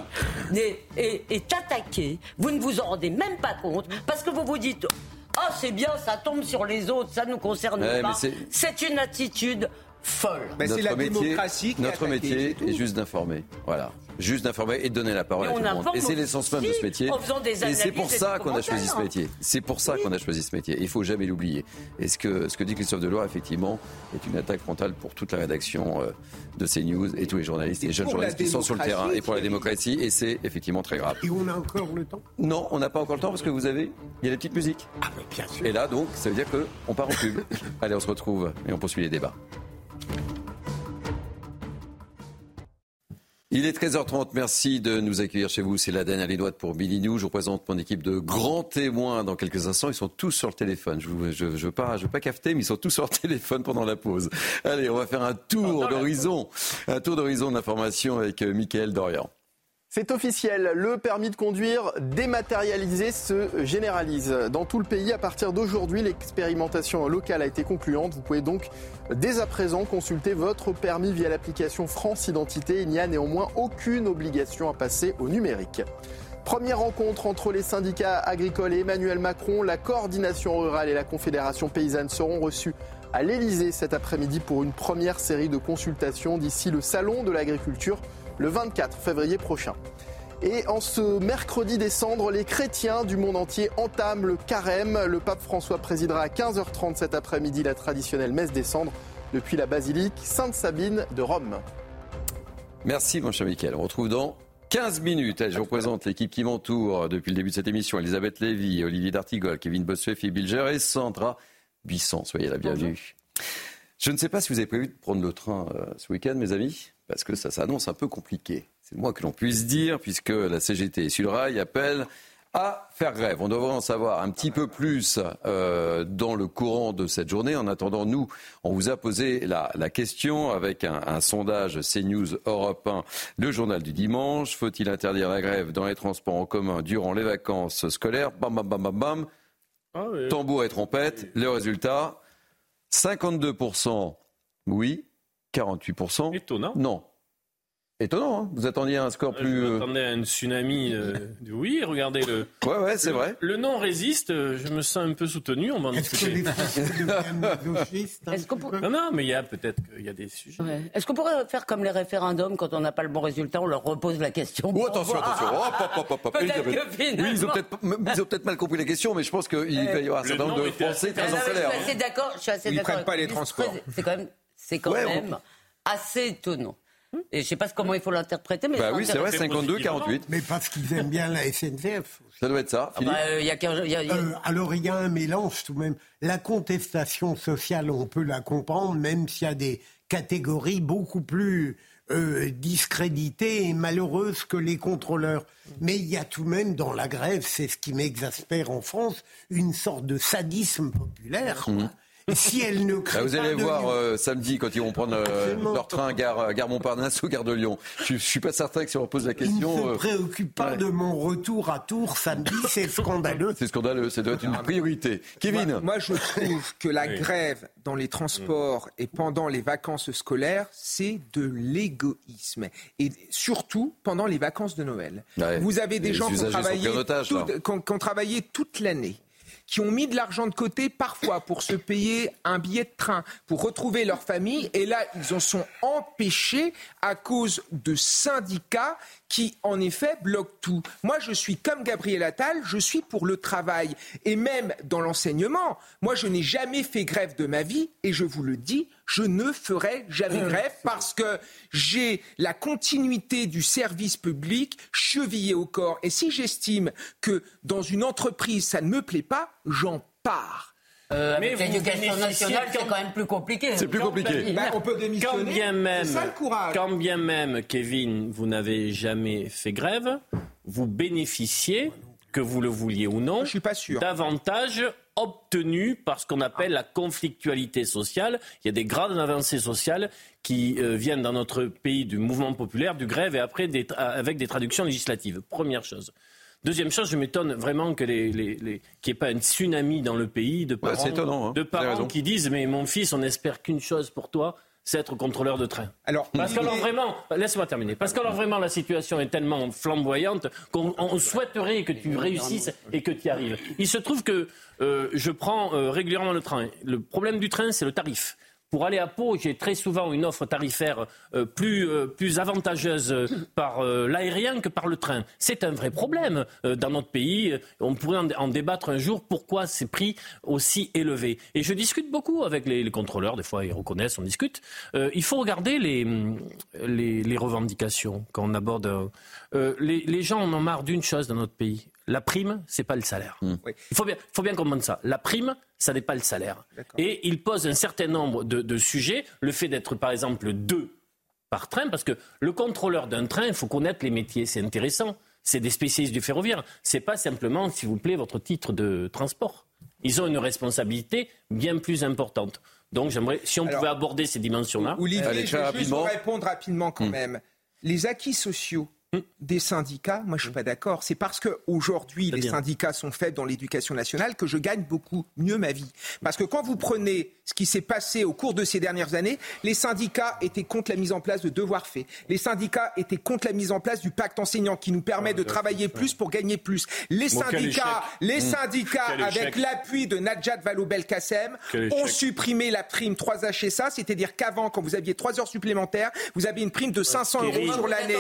est, est- est attaquée, vous ne vous en rendez même pas compte, parce que vous vous dites Ah, c'est bien, ça tombe sur les autres, ça ne nous concerne Ouais, mais pas. C'est une attitude folle. Ben, c'est la métier, démocratie qui est notre métier est juste d'informer. Voilà. Juste d'informer et de donner la parole Et à tout le monde. Et c'est l'essence même de ce métier. en faisant des et c'est pour ça des qu'on a choisi ce métier. C'est pour ça qu'on a choisi ce métier. Il faut jamais l'oublier. Et ce que, ce que dit Christophe Deloire, effectivement, est une attaque frontale pour toute la rédaction euh, de CNews et tous les journalistes et les jeunes journalistes qui sont sur le terrain et pour la démocratie. Et c'est effectivement très grave. Et on a encore le temps? Non, on n'a pas encore le temps parce que vous avez, il y a la petite musique. Ah, mais bien sûr. Et là, donc, ça veut dire qu'on part en pub. Allez, on se retrouve et on poursuit les débats. Il est 13h30, merci de nous accueillir chez vous. C'est la dernière ligne droite pour Billy News. Je vous présente mon équipe de grands témoins dans quelques instants. Ils sont tous sur le téléphone. Je ne je, je veux pas, je veux pas cafeter, mais ils sont tous sur le téléphone pendant la pause. Allez, on va faire un tour d'horizon. Un tour d'horizon de l'information avec euh, Mickaël Dorian. C'est officiel, le permis de conduire dématérialisé se généralise. Dans tout le pays, à partir d'aujourd'hui, l'expérimentation locale a été concluante. Vous pouvez donc dès à présent consulter votre permis via l'application France Identité. Il n'y a néanmoins aucune obligation à passer au numérique. Première rencontre entre les syndicats agricoles et Emmanuel Macron. La coordination rurale et la Confédération paysanne seront reçues à l'Elysée cet après-midi pour une première série de consultations d'ici le Salon de l'agriculture le 24 février prochain. Et en ce mercredi des cendres, les chrétiens du monde entier entament le carême. Le pape François présidera à 15h30 cet après-midi la traditionnelle messe des cendres depuis la basilique Sainte-Sabine de Rome. Merci, mon cher Mickaël. On retrouve dans 15 minutes. Je vous présente l'équipe qui m'entoure depuis le début de cette émission. Elisabeth Lévy, Olivier D'Artigol, Kevin Bossuet, Philippe Bilger et Sandra Buisson. Soyez la bienvenue. Je ne sais pas si vous avez prévu de prendre le train euh, ce week-end, mes amis, parce que ça s'annonce un peu compliqué. C'est le moins que l'on puisse dire, puisque la CGT et Sulrail appellent à faire grève. On devrait en savoir un petit peu plus euh, dans le courant de cette journée. En attendant, nous, on vous a posé la, la question avec un, un sondage CNews Europe 1, le journal du dimanche. Faut-il interdire la grève dans les transports en commun durant les vacances scolaires? Bam, bam, bam, bam, bam. Ah oui. Tambour et trompette. Le résultat 52% oui, 48% Étonnant. non. Étonnant, hein vous attendiez un score plus. Je euh, m'attendais à un tsunami. euh, de- oui, regardez le. Ouais, ouais, c'est le- vrai. Le non résiste. euh, Je me sens un peu soutenu. On va en discuter. Est-ce qu'on pour- Non, non, mais il y a peut-être qu'il y a des sujets. Ouais. Est-ce qu'on pourrait faire comme les référendums quand on n'a pas le bon résultat, on leur repose la question Oh, attention, voir. attention. Hop, hop, hop, hop. Peut-être que finalement- Oui, ils ont peut-être ils peut-être mal compris la question, mais je pense qu'il va y avoir un certain nombre nom de Français très Ah en colère. Je suis assez d'accord. Je suis assez Ils d'accord prennent pas les le transports. C'est quand même, c'est quand Ouais, même assez étonnant. Et je sais pas comment il faut l'interpréter, mais Bah oui, c'est vrai, intéressant. 52, 48. Mais parce qu'ils aiment bien la SNCF. Ça doit être ça. Ah Philippe bah, euh, il y a qu'un- il y a- il y a- Euh, alors il y a un mélange tout de même. La contestation sociale, on peut la comprendre, même s'il y a des catégories beaucoup plus euh, discréditées et malheureuses que les contrôleurs. Mais il y a tout de même dans la grève, c'est ce qui m'exaspère en France, une sorte de sadisme populaire. quoi. Si elle ne crée Bah, vous allez voir euh, samedi quand ils vont prendre euh, leur train gare, gare Montparnasse ou gare de Lyon. Je, je suis pas certain que si on pose la question. ne se euh, préoccupe pas ouais. de mon retour à Tours samedi, c'est scandaleux. C'est scandaleux, ça doit être une priorité. Kevin Moi, moi, je trouve que la Oui. grève dans les transports et pendant les vacances scolaires, c'est de l'égoïsme. Et surtout pendant les vacances de Noël. Ouais. Vous avez des Les gens ont, travaillé otage, qui ont travaillé toute l'année qui ont mis de l'argent de côté parfois pour se payer un billet de train, pour retrouver leur famille, et là, ils en sont empêchés à cause de syndicats qui, en effet, bloquent tout. Moi, je suis comme Gabriel Attal, je suis pour le travail, et même dans l'enseignement. Moi, je n'ai jamais fait grève de ma vie, et je vous le dis, je ne ferai jamais grève parce que j'ai la continuité du service public chevillée au corps. Et si j'estime que dans une entreprise, ça ne me plaît pas, j'en pars. Euh, Mais avec vous l'éducation bénéficiez nationale, c'est quand- même plus compliqué. C'est plus compliqué. Bah, on peut démissionner. Quand bien même, C'est ça le courage. quand bien même, Kevin, vous n'avez jamais fait grève, vous bénéficiez, que vous le vouliez ou non, Je suis pas sûr. d'avantages obtenus par ce qu'on appelle la conflictualité sociale. Il y a des grandes avancées sociales qui euh, viennent dans notre pays du mouvement populaire, du grève et après des tra- avec des traductions législatives. Première chose. Deuxième chose, je m'étonne vraiment que les, les- les- qu'il n'y ait pas un tsunami dans le pays de Ouais, parents, étonnant, hein. de parents qui disent mais mon fils, on n'espère qu'une chose pour toi, c'est être contrôleur de train. Alors, Parce qu'alors vraiment, laisse-moi terminer. Parce qu'alors vraiment la situation est tellement flamboyante qu'on on souhaiterait que tu réussisses et que tu y arrives. Il se trouve que euh, je prends euh, régulièrement le train. Le problème du train, c'est le tarif. Pour aller à Pau, j'ai très souvent une offre tarifaire euh, plus, euh, plus avantageuse euh, par l'aérien que par le train. C'est un vrai problème dans notre pays. On pourrait en, débattre un jour pourquoi ces prix aussi élevés. Et je discute beaucoup avec les, les contrôleurs, des fois ils reconnaissent, on discute. Euh, il faut regarder les, les, les revendications quand on aborde. Euh, les, les gens en ont marre d'une chose dans notre pays. La prime, c'est pas le salaire. Oui. Il faut bien, faut bien comprendre ça. La prime, ça n'est pas le salaire. Et il pose un certain nombre de, de sujets. Le fait d'être, par exemple, deux par train, parce que le contrôleur d'un train, il faut connaître les métiers, c'est intéressant. C'est des spécialistes du ferroviaire. C'est pas simplement, s'il vous plaît, votre titre de transport. Ils ont une responsabilité bien plus importante. Donc j'aimerais, si on Alors, pouvait aborder ces dimensions-là. Olivier, Allez, je vais très juste vous rapidement. répondre rapidement quand même. Les acquis sociaux des syndicats, moi je suis pas d'accord. C'est parce que aujourd'hui les syndicats sont faits dans l'éducation nationale que je gagne beaucoup mieux ma vie. Parce que quand vous prenez ce qui s'est passé au cours de ces dernières années, les syndicats étaient contre la mise en place de devoirs faits. Les syndicats étaient contre la mise en place du pacte enseignant qui nous permet de travailler plus pour gagner plus. Les syndicats, les Mmh. syndicats avec l'appui de Najat Vallaud-Belkacem ont supprimé la prime 3HSA, c'est-à-dire qu'avant, quand vous aviez 3 heures supplémentaires, vous aviez une prime de 500 Kevin, euros sur l'année.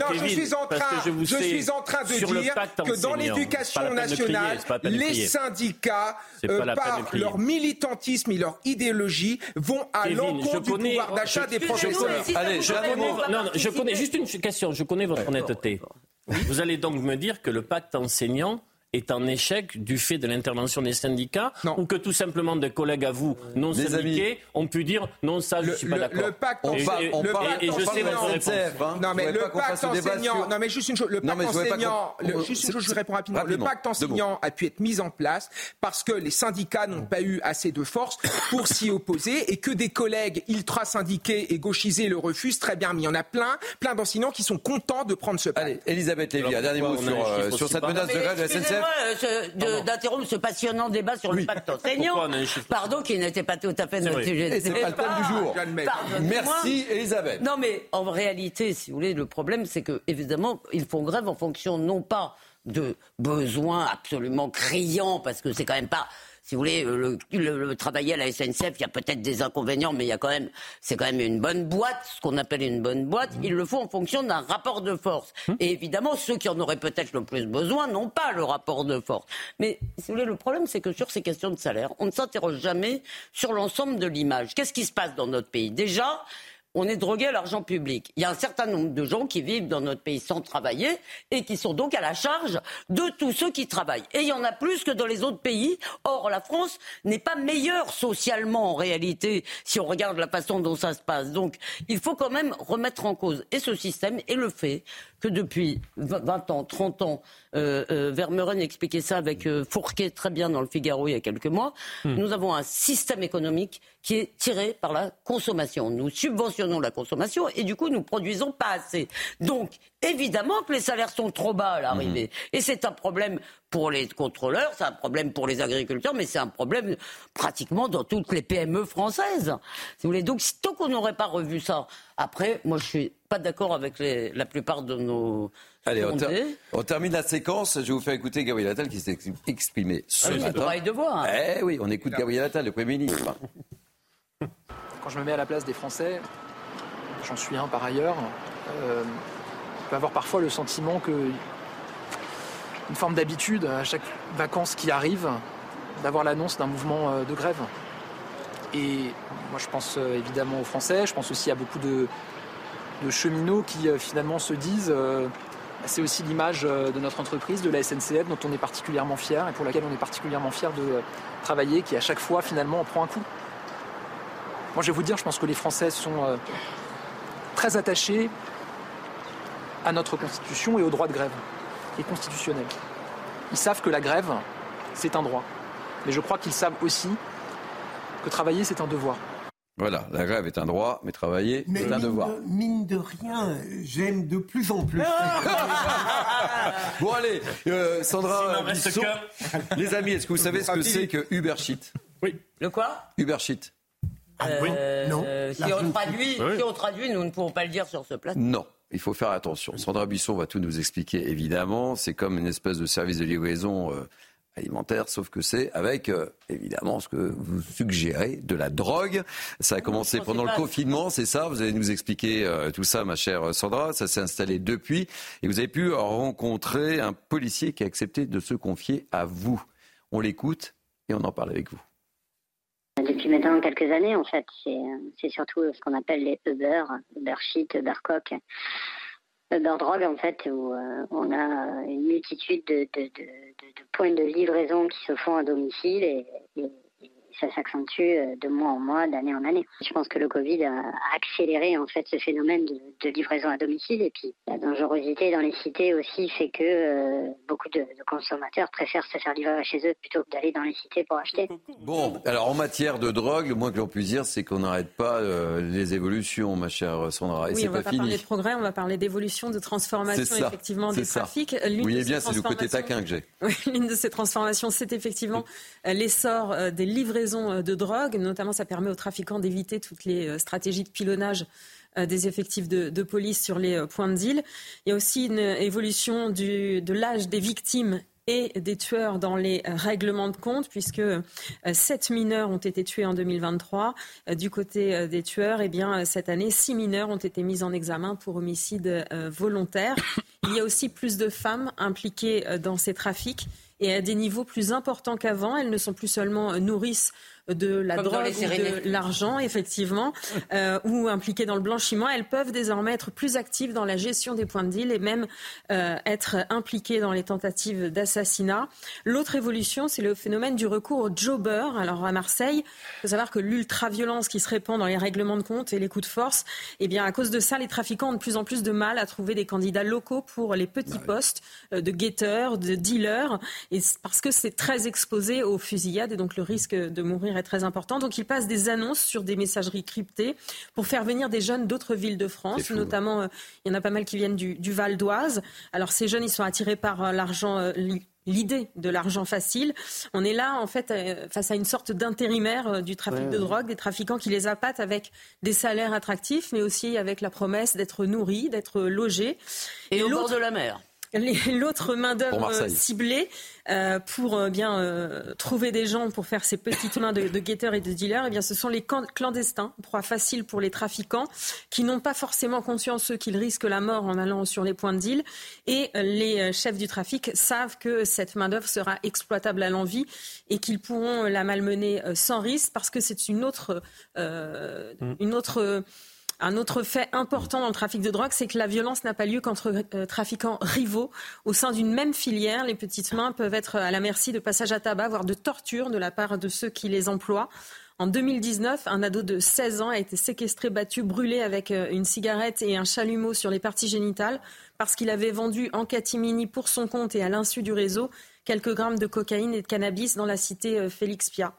Non, je suis en train, je suis en train de dire que dans l'éducation nationale, les syndicats, euh, par leur militantisme leur idéologie, vont à l'encontre du connais- pouvoir d'achat des professeurs. Allez, je non, non, je connais juste une question. Je connais votre honnêteté. Vous allez donc me dire que le pacte enseignant est en échec du fait de l'intervention des syndicats ou que tout simplement des collègues à vous non Les syndiqués ont pu dire non ça je Le, suis pas le- d'accord. le pacte On parle- et- on et- parle- et je parle sais votre réponse. SNCF, hein. Non mais le pacte enseignant, sur- non mais juste une chose, le pacte enseignant, le- on- juste une chose, je réponds rapidement. rapidement, Le pacte enseignant a pu être mis en place parce que les syndicats n'ont pas eu assez de force pour s'y opposer et que des collègues ultra syndiqués et gauchisés le refusent très bien. Mais il y en a plein, plein d'enseignants qui sont contents de prendre ce pacte. Allez, Elisabeth Lévy, un dernier mot sur, un euh, cette menace de grève de la Excusez-moi, Excusez-moi euh, d'interrompre ce passionnant débat sur le pacte enseignant. Pardon, qui n'était pas tout à fait notre sujet. Et c'est pas le thème du jour. Merci Elisabeth. Non mais en réalité, si vous voulez, le problème c'est que évidemment, ils font grève en fonction non pas de besoins absolument criants, parce que c'est quand même pas si vous voulez, le, le, travailler à la SNCF, il y a peut-être des inconvénients, mais il y a quand même, c'est quand même une bonne boîte, ce qu'on appelle une bonne boîte. Ils le font en fonction d'un rapport de force. Hum. Et évidemment, ceux qui en auraient peut-être le plus besoin n'ont pas le rapport de force. Mais si vous voulez, le problème, c'est que sur ces questions de salaire, on ne s'interroge jamais sur l'ensemble de l'image. Qu'est-ce qui se passe dans notre pays? Déjà, on est drogué à l'argent public. Il y a un certain nombre de gens qui vivent dans notre pays sans travailler et qui sont donc à la charge de tous ceux qui travaillent. Et il y en a plus que dans les autres pays. Or, la France n'est pas meilleure socialement en réalité si on regarde la façon dont ça se passe. Donc, il faut quand même remettre en cause et ce système et le fait que depuis 20 ans, 30 ans, Vermeuren expliquait ça avec euh, Fourquet très bien dans le Figaro il y a quelques mois, hmm. nous avons un système économique qui est tiré par la consommation. Nous subventionnons la consommation et du coup nous produisons pas assez. Donc évidemment que les salaires sont trop bas à l'arrivée. Hmm. Et c'est un problème pour les contrôleurs, c'est un problème pour les agriculteurs, mais c'est un problème pratiquement dans toutes les PME françaises. Si vous voulez. Donc tant qu'on n'aurait pas revu ça, après, moi je suis pas d'accord avec les, la plupart de nos. Allez, on, termine la séquence. Je vais vous faire écouter Gabriel Attal qui s'est exprimé ce ah matin. de voix. Hein. Eh oui, on écoute Gabriel Attal, le Premier ministre. Quand je me mets à la place des Français, j'en suis un par ailleurs, euh, on peut avoir parfois le sentiment que une forme d'habitude à chaque vacances qui arrive d'avoir l'annonce d'un mouvement euh, de grève. Et moi je pense euh, évidemment aux Français, je pense aussi à beaucoup de, cheminots qui euh, finalement se disent c'est aussi l'image de notre entreprise, de la SNCF, dont on est particulièrement fier et pour laquelle on est particulièrement fier de travailler, qui à chaque fois finalement en prend un coup. Moi je vais vous dire, je pense que les Français sont très attachés à notre Constitution et au droit de grève constitutionnel. Ils savent que la grève, c'est un droit. Mais je crois qu'ils savent aussi que travailler, c'est un devoir. Voilà, la grève est un droit, mais travailler est un devoir. mine de rien, j'aime de plus en plus. bon allez, euh, Sandra les amis, est-ce que vous savez ce que c'est que Uber Sheet Oui. Le quoi? Uber Sheet. Ah, oui. Euh, non. si, on traduit, si on traduit, nous ne pouvons pas le dire sur ce plateau. Non il faut faire attention. Sandra Buisson va tout nous expliquer, évidemment. C'est comme une espèce de service de livraison euh, alimentaire, sauf que c'est avec, euh, évidemment, ce que vous suggérez, de la drogue. Ça a commencé pendant le confinement, c'est ça Vous allez nous expliquer euh, tout ça, ma chère Sandra. Ça s'est installé depuis. Et vous avez pu rencontrer un policier qui a accepté de se confier à vous. On l'écoute et on en parle avec vous. Depuis maintenant quelques années, en fait, c'est surtout ce qu'on appelle les Uber, Uber Sheet, Uber Coq, Uber Drogue, en fait, où euh, on a une multitude de, points de livraison qui se font à domicile et ça s'accentue euh, de mois en mois, d'année en année. Je pense que le Covid a accéléré en fait ce phénomène de, livraison à domicile et puis la dangerosité dans les cités aussi fait que euh, beaucoup de, consommateurs préfèrent se faire livrer chez eux plutôt que d'aller dans les cités pour acheter. Bon, alors en matière de drogue, le moins que l'on puisse dire, c'est qu'on n'arrête pas euh, les évolutions, ma chère Sandra. Et oui, on va pas parler de progrès, on va parler d'évolution, de transformation effectivement des trafics. Vous voyez bien, c'est le côté taquin que j'ai. Oui, l'une de ces transformations, c'est effectivement l'essor des livraisons euh, de drogue. Notamment, ça permet aux trafiquants d'éviter toutes les euh, stratégies de pilonnage euh, des effectifs de, police sur les points de deal. Il y a aussi une évolution de l'âge des victimes et des tueurs dans les règlements de compte, puisque sept mineurs ont été tués en 2023. Du côté des tueurs, eh bien, cette année, six mineurs ont été mis en examen pour homicide volontaire. Il y a aussi plus de femmes impliquées dans ces trafics et à des niveaux plus importants qu'avant. Elles ne sont plus seulement nourrices de la drogue ou de l'argent, effectivement, euh, ou impliquées dans le blanchiment, elles peuvent désormais être plus actives dans la gestion des points de deal et même euh, être impliquées dans les tentatives d'assassinat. L'autre évolution, c'est le phénomène du recours au jobber. Alors à Marseille, il faut savoir que l'ultra-violence qui se répand dans les règlements de compte et les coups de force, eh bien à cause de ça, les trafiquants ont de plus en plus de mal à trouver des candidats locaux pour les petits postes euh, de guetteurs, de dealers, et parce que c'est très exposé aux fusillades et donc le risque de mourir très important. Donc, il passe des annonces sur des messageries cryptées pour faire venir des jeunes d'autres villes de France, notamment, euh, il y en a pas mal qui viennent du, Val d'Oise. Alors, ces jeunes, ils sont attirés par euh, l'argent euh, l'idée de l'argent facile. On est là, en fait, face à une sorte d'intérimaire du trafic de drogue, des trafiquants qui les appâtent avec des salaires attractifs, mais aussi avec la promesse d'être nourris, d'être logés. Et, au bord de la mer. L'autre main-d'œuvre ciblée euh, pour euh, bien euh, trouver des gens pour faire ces petites mains de, de guetteurs et de dealers, eh bien, ce sont les clandestins, proie facile pour les trafiquants, qui n'ont pas forcément conscience, eux, qu'ils risquent la mort en allant sur les points de deal. Et les chefs du trafic savent que cette main-d'œuvre sera exploitable à l'envie et qu'ils pourront la malmener sans risque parce que c'est une autre, mmh. une autre un autre fait important dans le trafic de drogue, c'est que la violence n'a pas lieu qu'entre euh, trafiquants rivaux. Au sein d'une même filière, les petites mains peuvent être à la merci de passage à tabac, voire de torture de la part de ceux qui les emploient. En 2019, un ado de 16 ans a été séquestré, battu, brûlé avec euh, une cigarette et un chalumeau sur les parties génitales parce qu'il avait vendu en catimini pour son compte et à l'insu du réseau quelques grammes de cocaïne et de cannabis dans la cité euh, Félix Pia.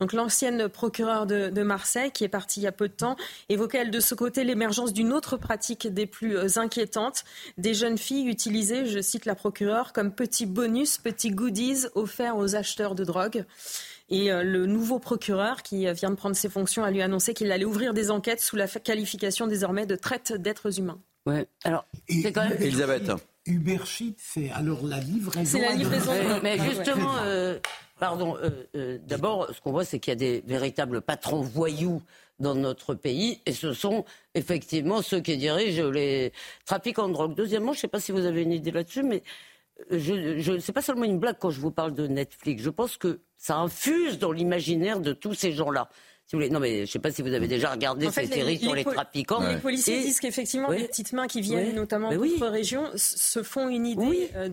Donc l'ancienne procureure de, Marseille, qui est partie il y a peu de temps, évoquait elle de ce côté l'émergence d'une autre pratique des plus euh, inquiétantes, des jeunes filles utilisées, je cite la procureure, comme petits bonus, petits goodies offerts aux acheteurs de drogue. Et euh, le nouveau procureur qui vient de prendre ses fonctions a lui annoncé qu'il allait ouvrir des enquêtes sous la qualification désormais de traite d'êtres humains. Ouais. Alors, c'est quand même. Elisabeth. Uber c'est alors la livraison. C'est la livraison. mais justement, Pardon, euh, euh, d'abord, ce qu'on voit, c'est qu'il y a des véritables patrons voyous dans notre pays, et ce sont effectivement ceux qui dirigent les trafiquants de drogue. Deuxièmement, je ne sais pas si vous avez une idée là-dessus, mais je, je, c'est pas seulement une blague quand je vous parle de Netflix. Je pense que ça infuse dans l'imaginaire de tous ces gens-là. Non, mais je ne sais pas si vous avez déjà regardé ces séries sur les, trafiquants. Les policiers disent qu'effectivement, les petites mains qui viennent notamment d'autres régions se font une idée euh,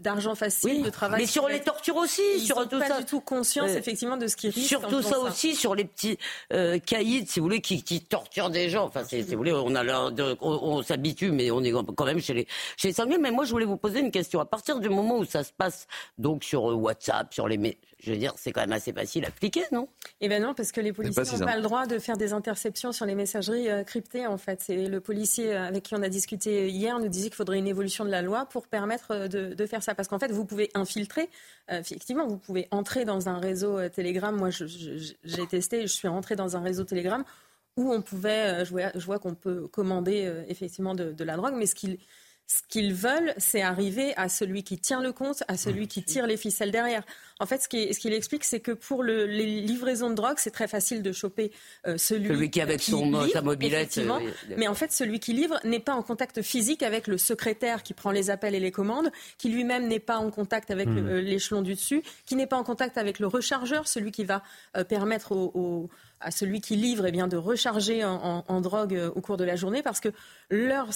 d'argent facile, de travail. Mais sur les tortures aussi, Ils sur tout pas du tout conscience effectivement de ce qui risque. Surtout ça, aussi, sur les petits euh, caïds, si vous voulez, qui, torturent des gens. Enfin, si vous voulez, on, a on, s'habitue, mais on est quand même chez les, chez les sangliers. Mais moi, je voulais vous poser une question. À partir du moment où ça se passe donc sur euh, WhatsApp, sur les je veux dire, c'est quand même assez facile à appliquer, non? Eh bien non, parce que les policiers n'ont pas le droit de faire des interceptions sur les messageries euh, cryptées, en fait. C'est le policier euh, avec qui on a discuté hier nous disait qu'il faudrait une évolution de la loi pour permettre euh, de, faire ça. Parce qu'en fait, vous pouvez infiltrer, effectivement, vous pouvez entrer dans un réseau Telegram. Moi, j'ai testé, je suis rentré dans un réseau Telegram où on pouvait, je vois, qu'on peut commander effectivement de, de, la drogue, mais ce qu'il ce qu'ils veulent, c'est arriver à celui qui tient le compte, à celui qui tire les ficelles derrière. En fait, ce qu'il explique, c'est que pour le, les livraisons de drogue, c'est très facile de choper euh, celui, celui, qui avec son livre, sa mobilette. Euh, mais en fait, celui qui livre n'est pas en contact physique avec le secrétaire qui prend les appels et les commandes, qui lui-même n'est pas en contact avec hmm. euh, l'échelon du dessus, qui n'est pas en contact avec le rechargeur, celui qui va permettre à celui qui livre eh bien, de recharger en, en, drogue au cours de la journée, parce que leur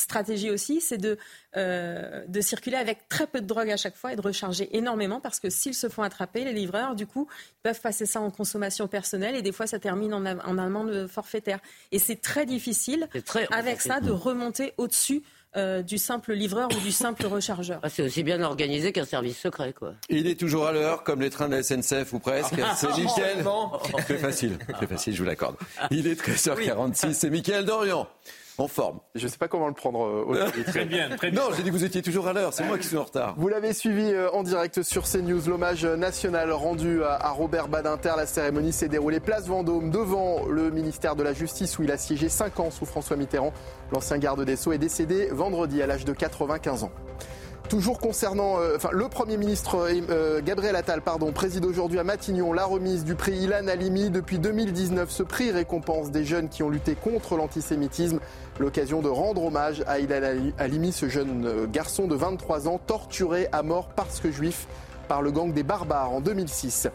stratégie aussi, c'est de, euh, de circuler avec très peu de drogue à chaque fois et de recharger énormément parce que s'ils se font attraper, les livreurs, du coup, ils peuvent passer ça en consommation personnelle et des fois ça termine en, en amende forfaitaire. Et c'est très difficile avec ça de remonter au-dessus. Euh, du simple livreur ou du simple rechargeur. Ah, c'est aussi bien organisé qu'un service secret, quoi. Il est toujours à l'heure, comme les trains de la SNCF ou presque. C'est Mickaël. Très facile, très facile, je vous l'accorde. Il est 13h46, c'est Mickaël Dorian en forme. Je ne sais pas comment le prendre. Euh, très bien, très bien. Non, j'ai dit que vous étiez toujours à l'heure. C'est moi qui suis en retard. Vous l'avez suivi euh, en direct sur CNews. L'hommage national rendu à Robert Badinter. La cérémonie s'est déroulée place Vendôme devant le ministère de la Justice où il a siégé 5 ans sous François Mitterrand. L'ancien garde des Sceaux est décédé vendredi à l'âge de 95 ans. Toujours concernant, euh, enfin, le Premier ministre euh, Gabriel Attal, pardon, préside aujourd'hui à Matignon la remise du prix Ilan Halimi. Depuis 2019, ce prix récompense des jeunes qui ont lutté contre l'antisémitisme. L'occasion de rendre hommage à Ilan Halimi, ce jeune euh, garçon de 23 ans, torturé à mort parce que juif par le gang des barbares en 2006.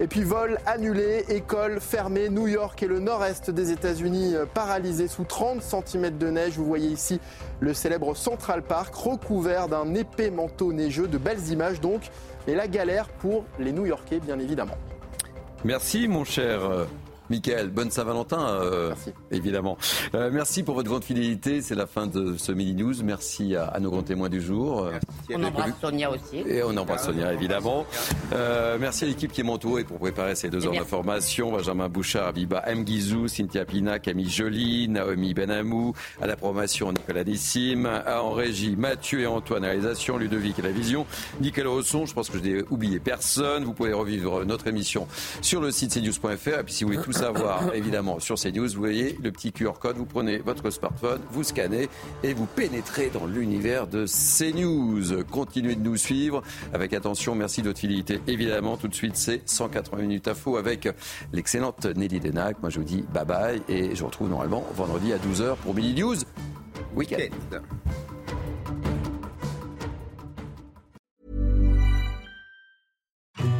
Et puis vol annulé, école fermée, New York et le nord-est des États-Unis euh, paralysés sous 30 cm de neige. Vous voyez ici le célèbre Central Park recouvert d'un épais manteau neigeux, de belles images donc, et la galère pour les New-Yorkais bien évidemment. Merci mon cher euh, Michael, bonne Saint-Valentin, euh, évidemment. Euh, merci pour votre grande fidélité. C'est la fin de ce mini news. Merci à, à nos grands témoins du jour. Euh, On embrasse Sonia aussi. Et on embrasse Sonia, évidemment. Euh, merci à l'équipe qui est entourée pour préparer ces deux heures d'information. Benjamin Bouchard, Abiba M. Guizou, Cynthia Pina, Camille Joly, Naomi Benamou, à la promotion Nicolas Nissim, à en régie Mathieu et Antoine, à la réalisation Ludovic et la vision, Nicolas Rosson. Je pense que je n'ai oublié personne. Vous pouvez revivre notre émission sur le site cnews.fr. Et puis si vous voulez tout savoir, évidemment, sur CNews, vous voyez le petit QR code. Vous prenez votre smartphone, vous scannez et vous pénétrez dans l'univers de CNews. Continuez de nous suivre avec attention. Merci de votre fidélité. Évidemment, tout de suite, c'est 180 minutes info avec l'excellente Nelly Denac. Moi, je vous dis bye bye et je vous retrouve normalement vendredi à 12h pour Mini News Weekend.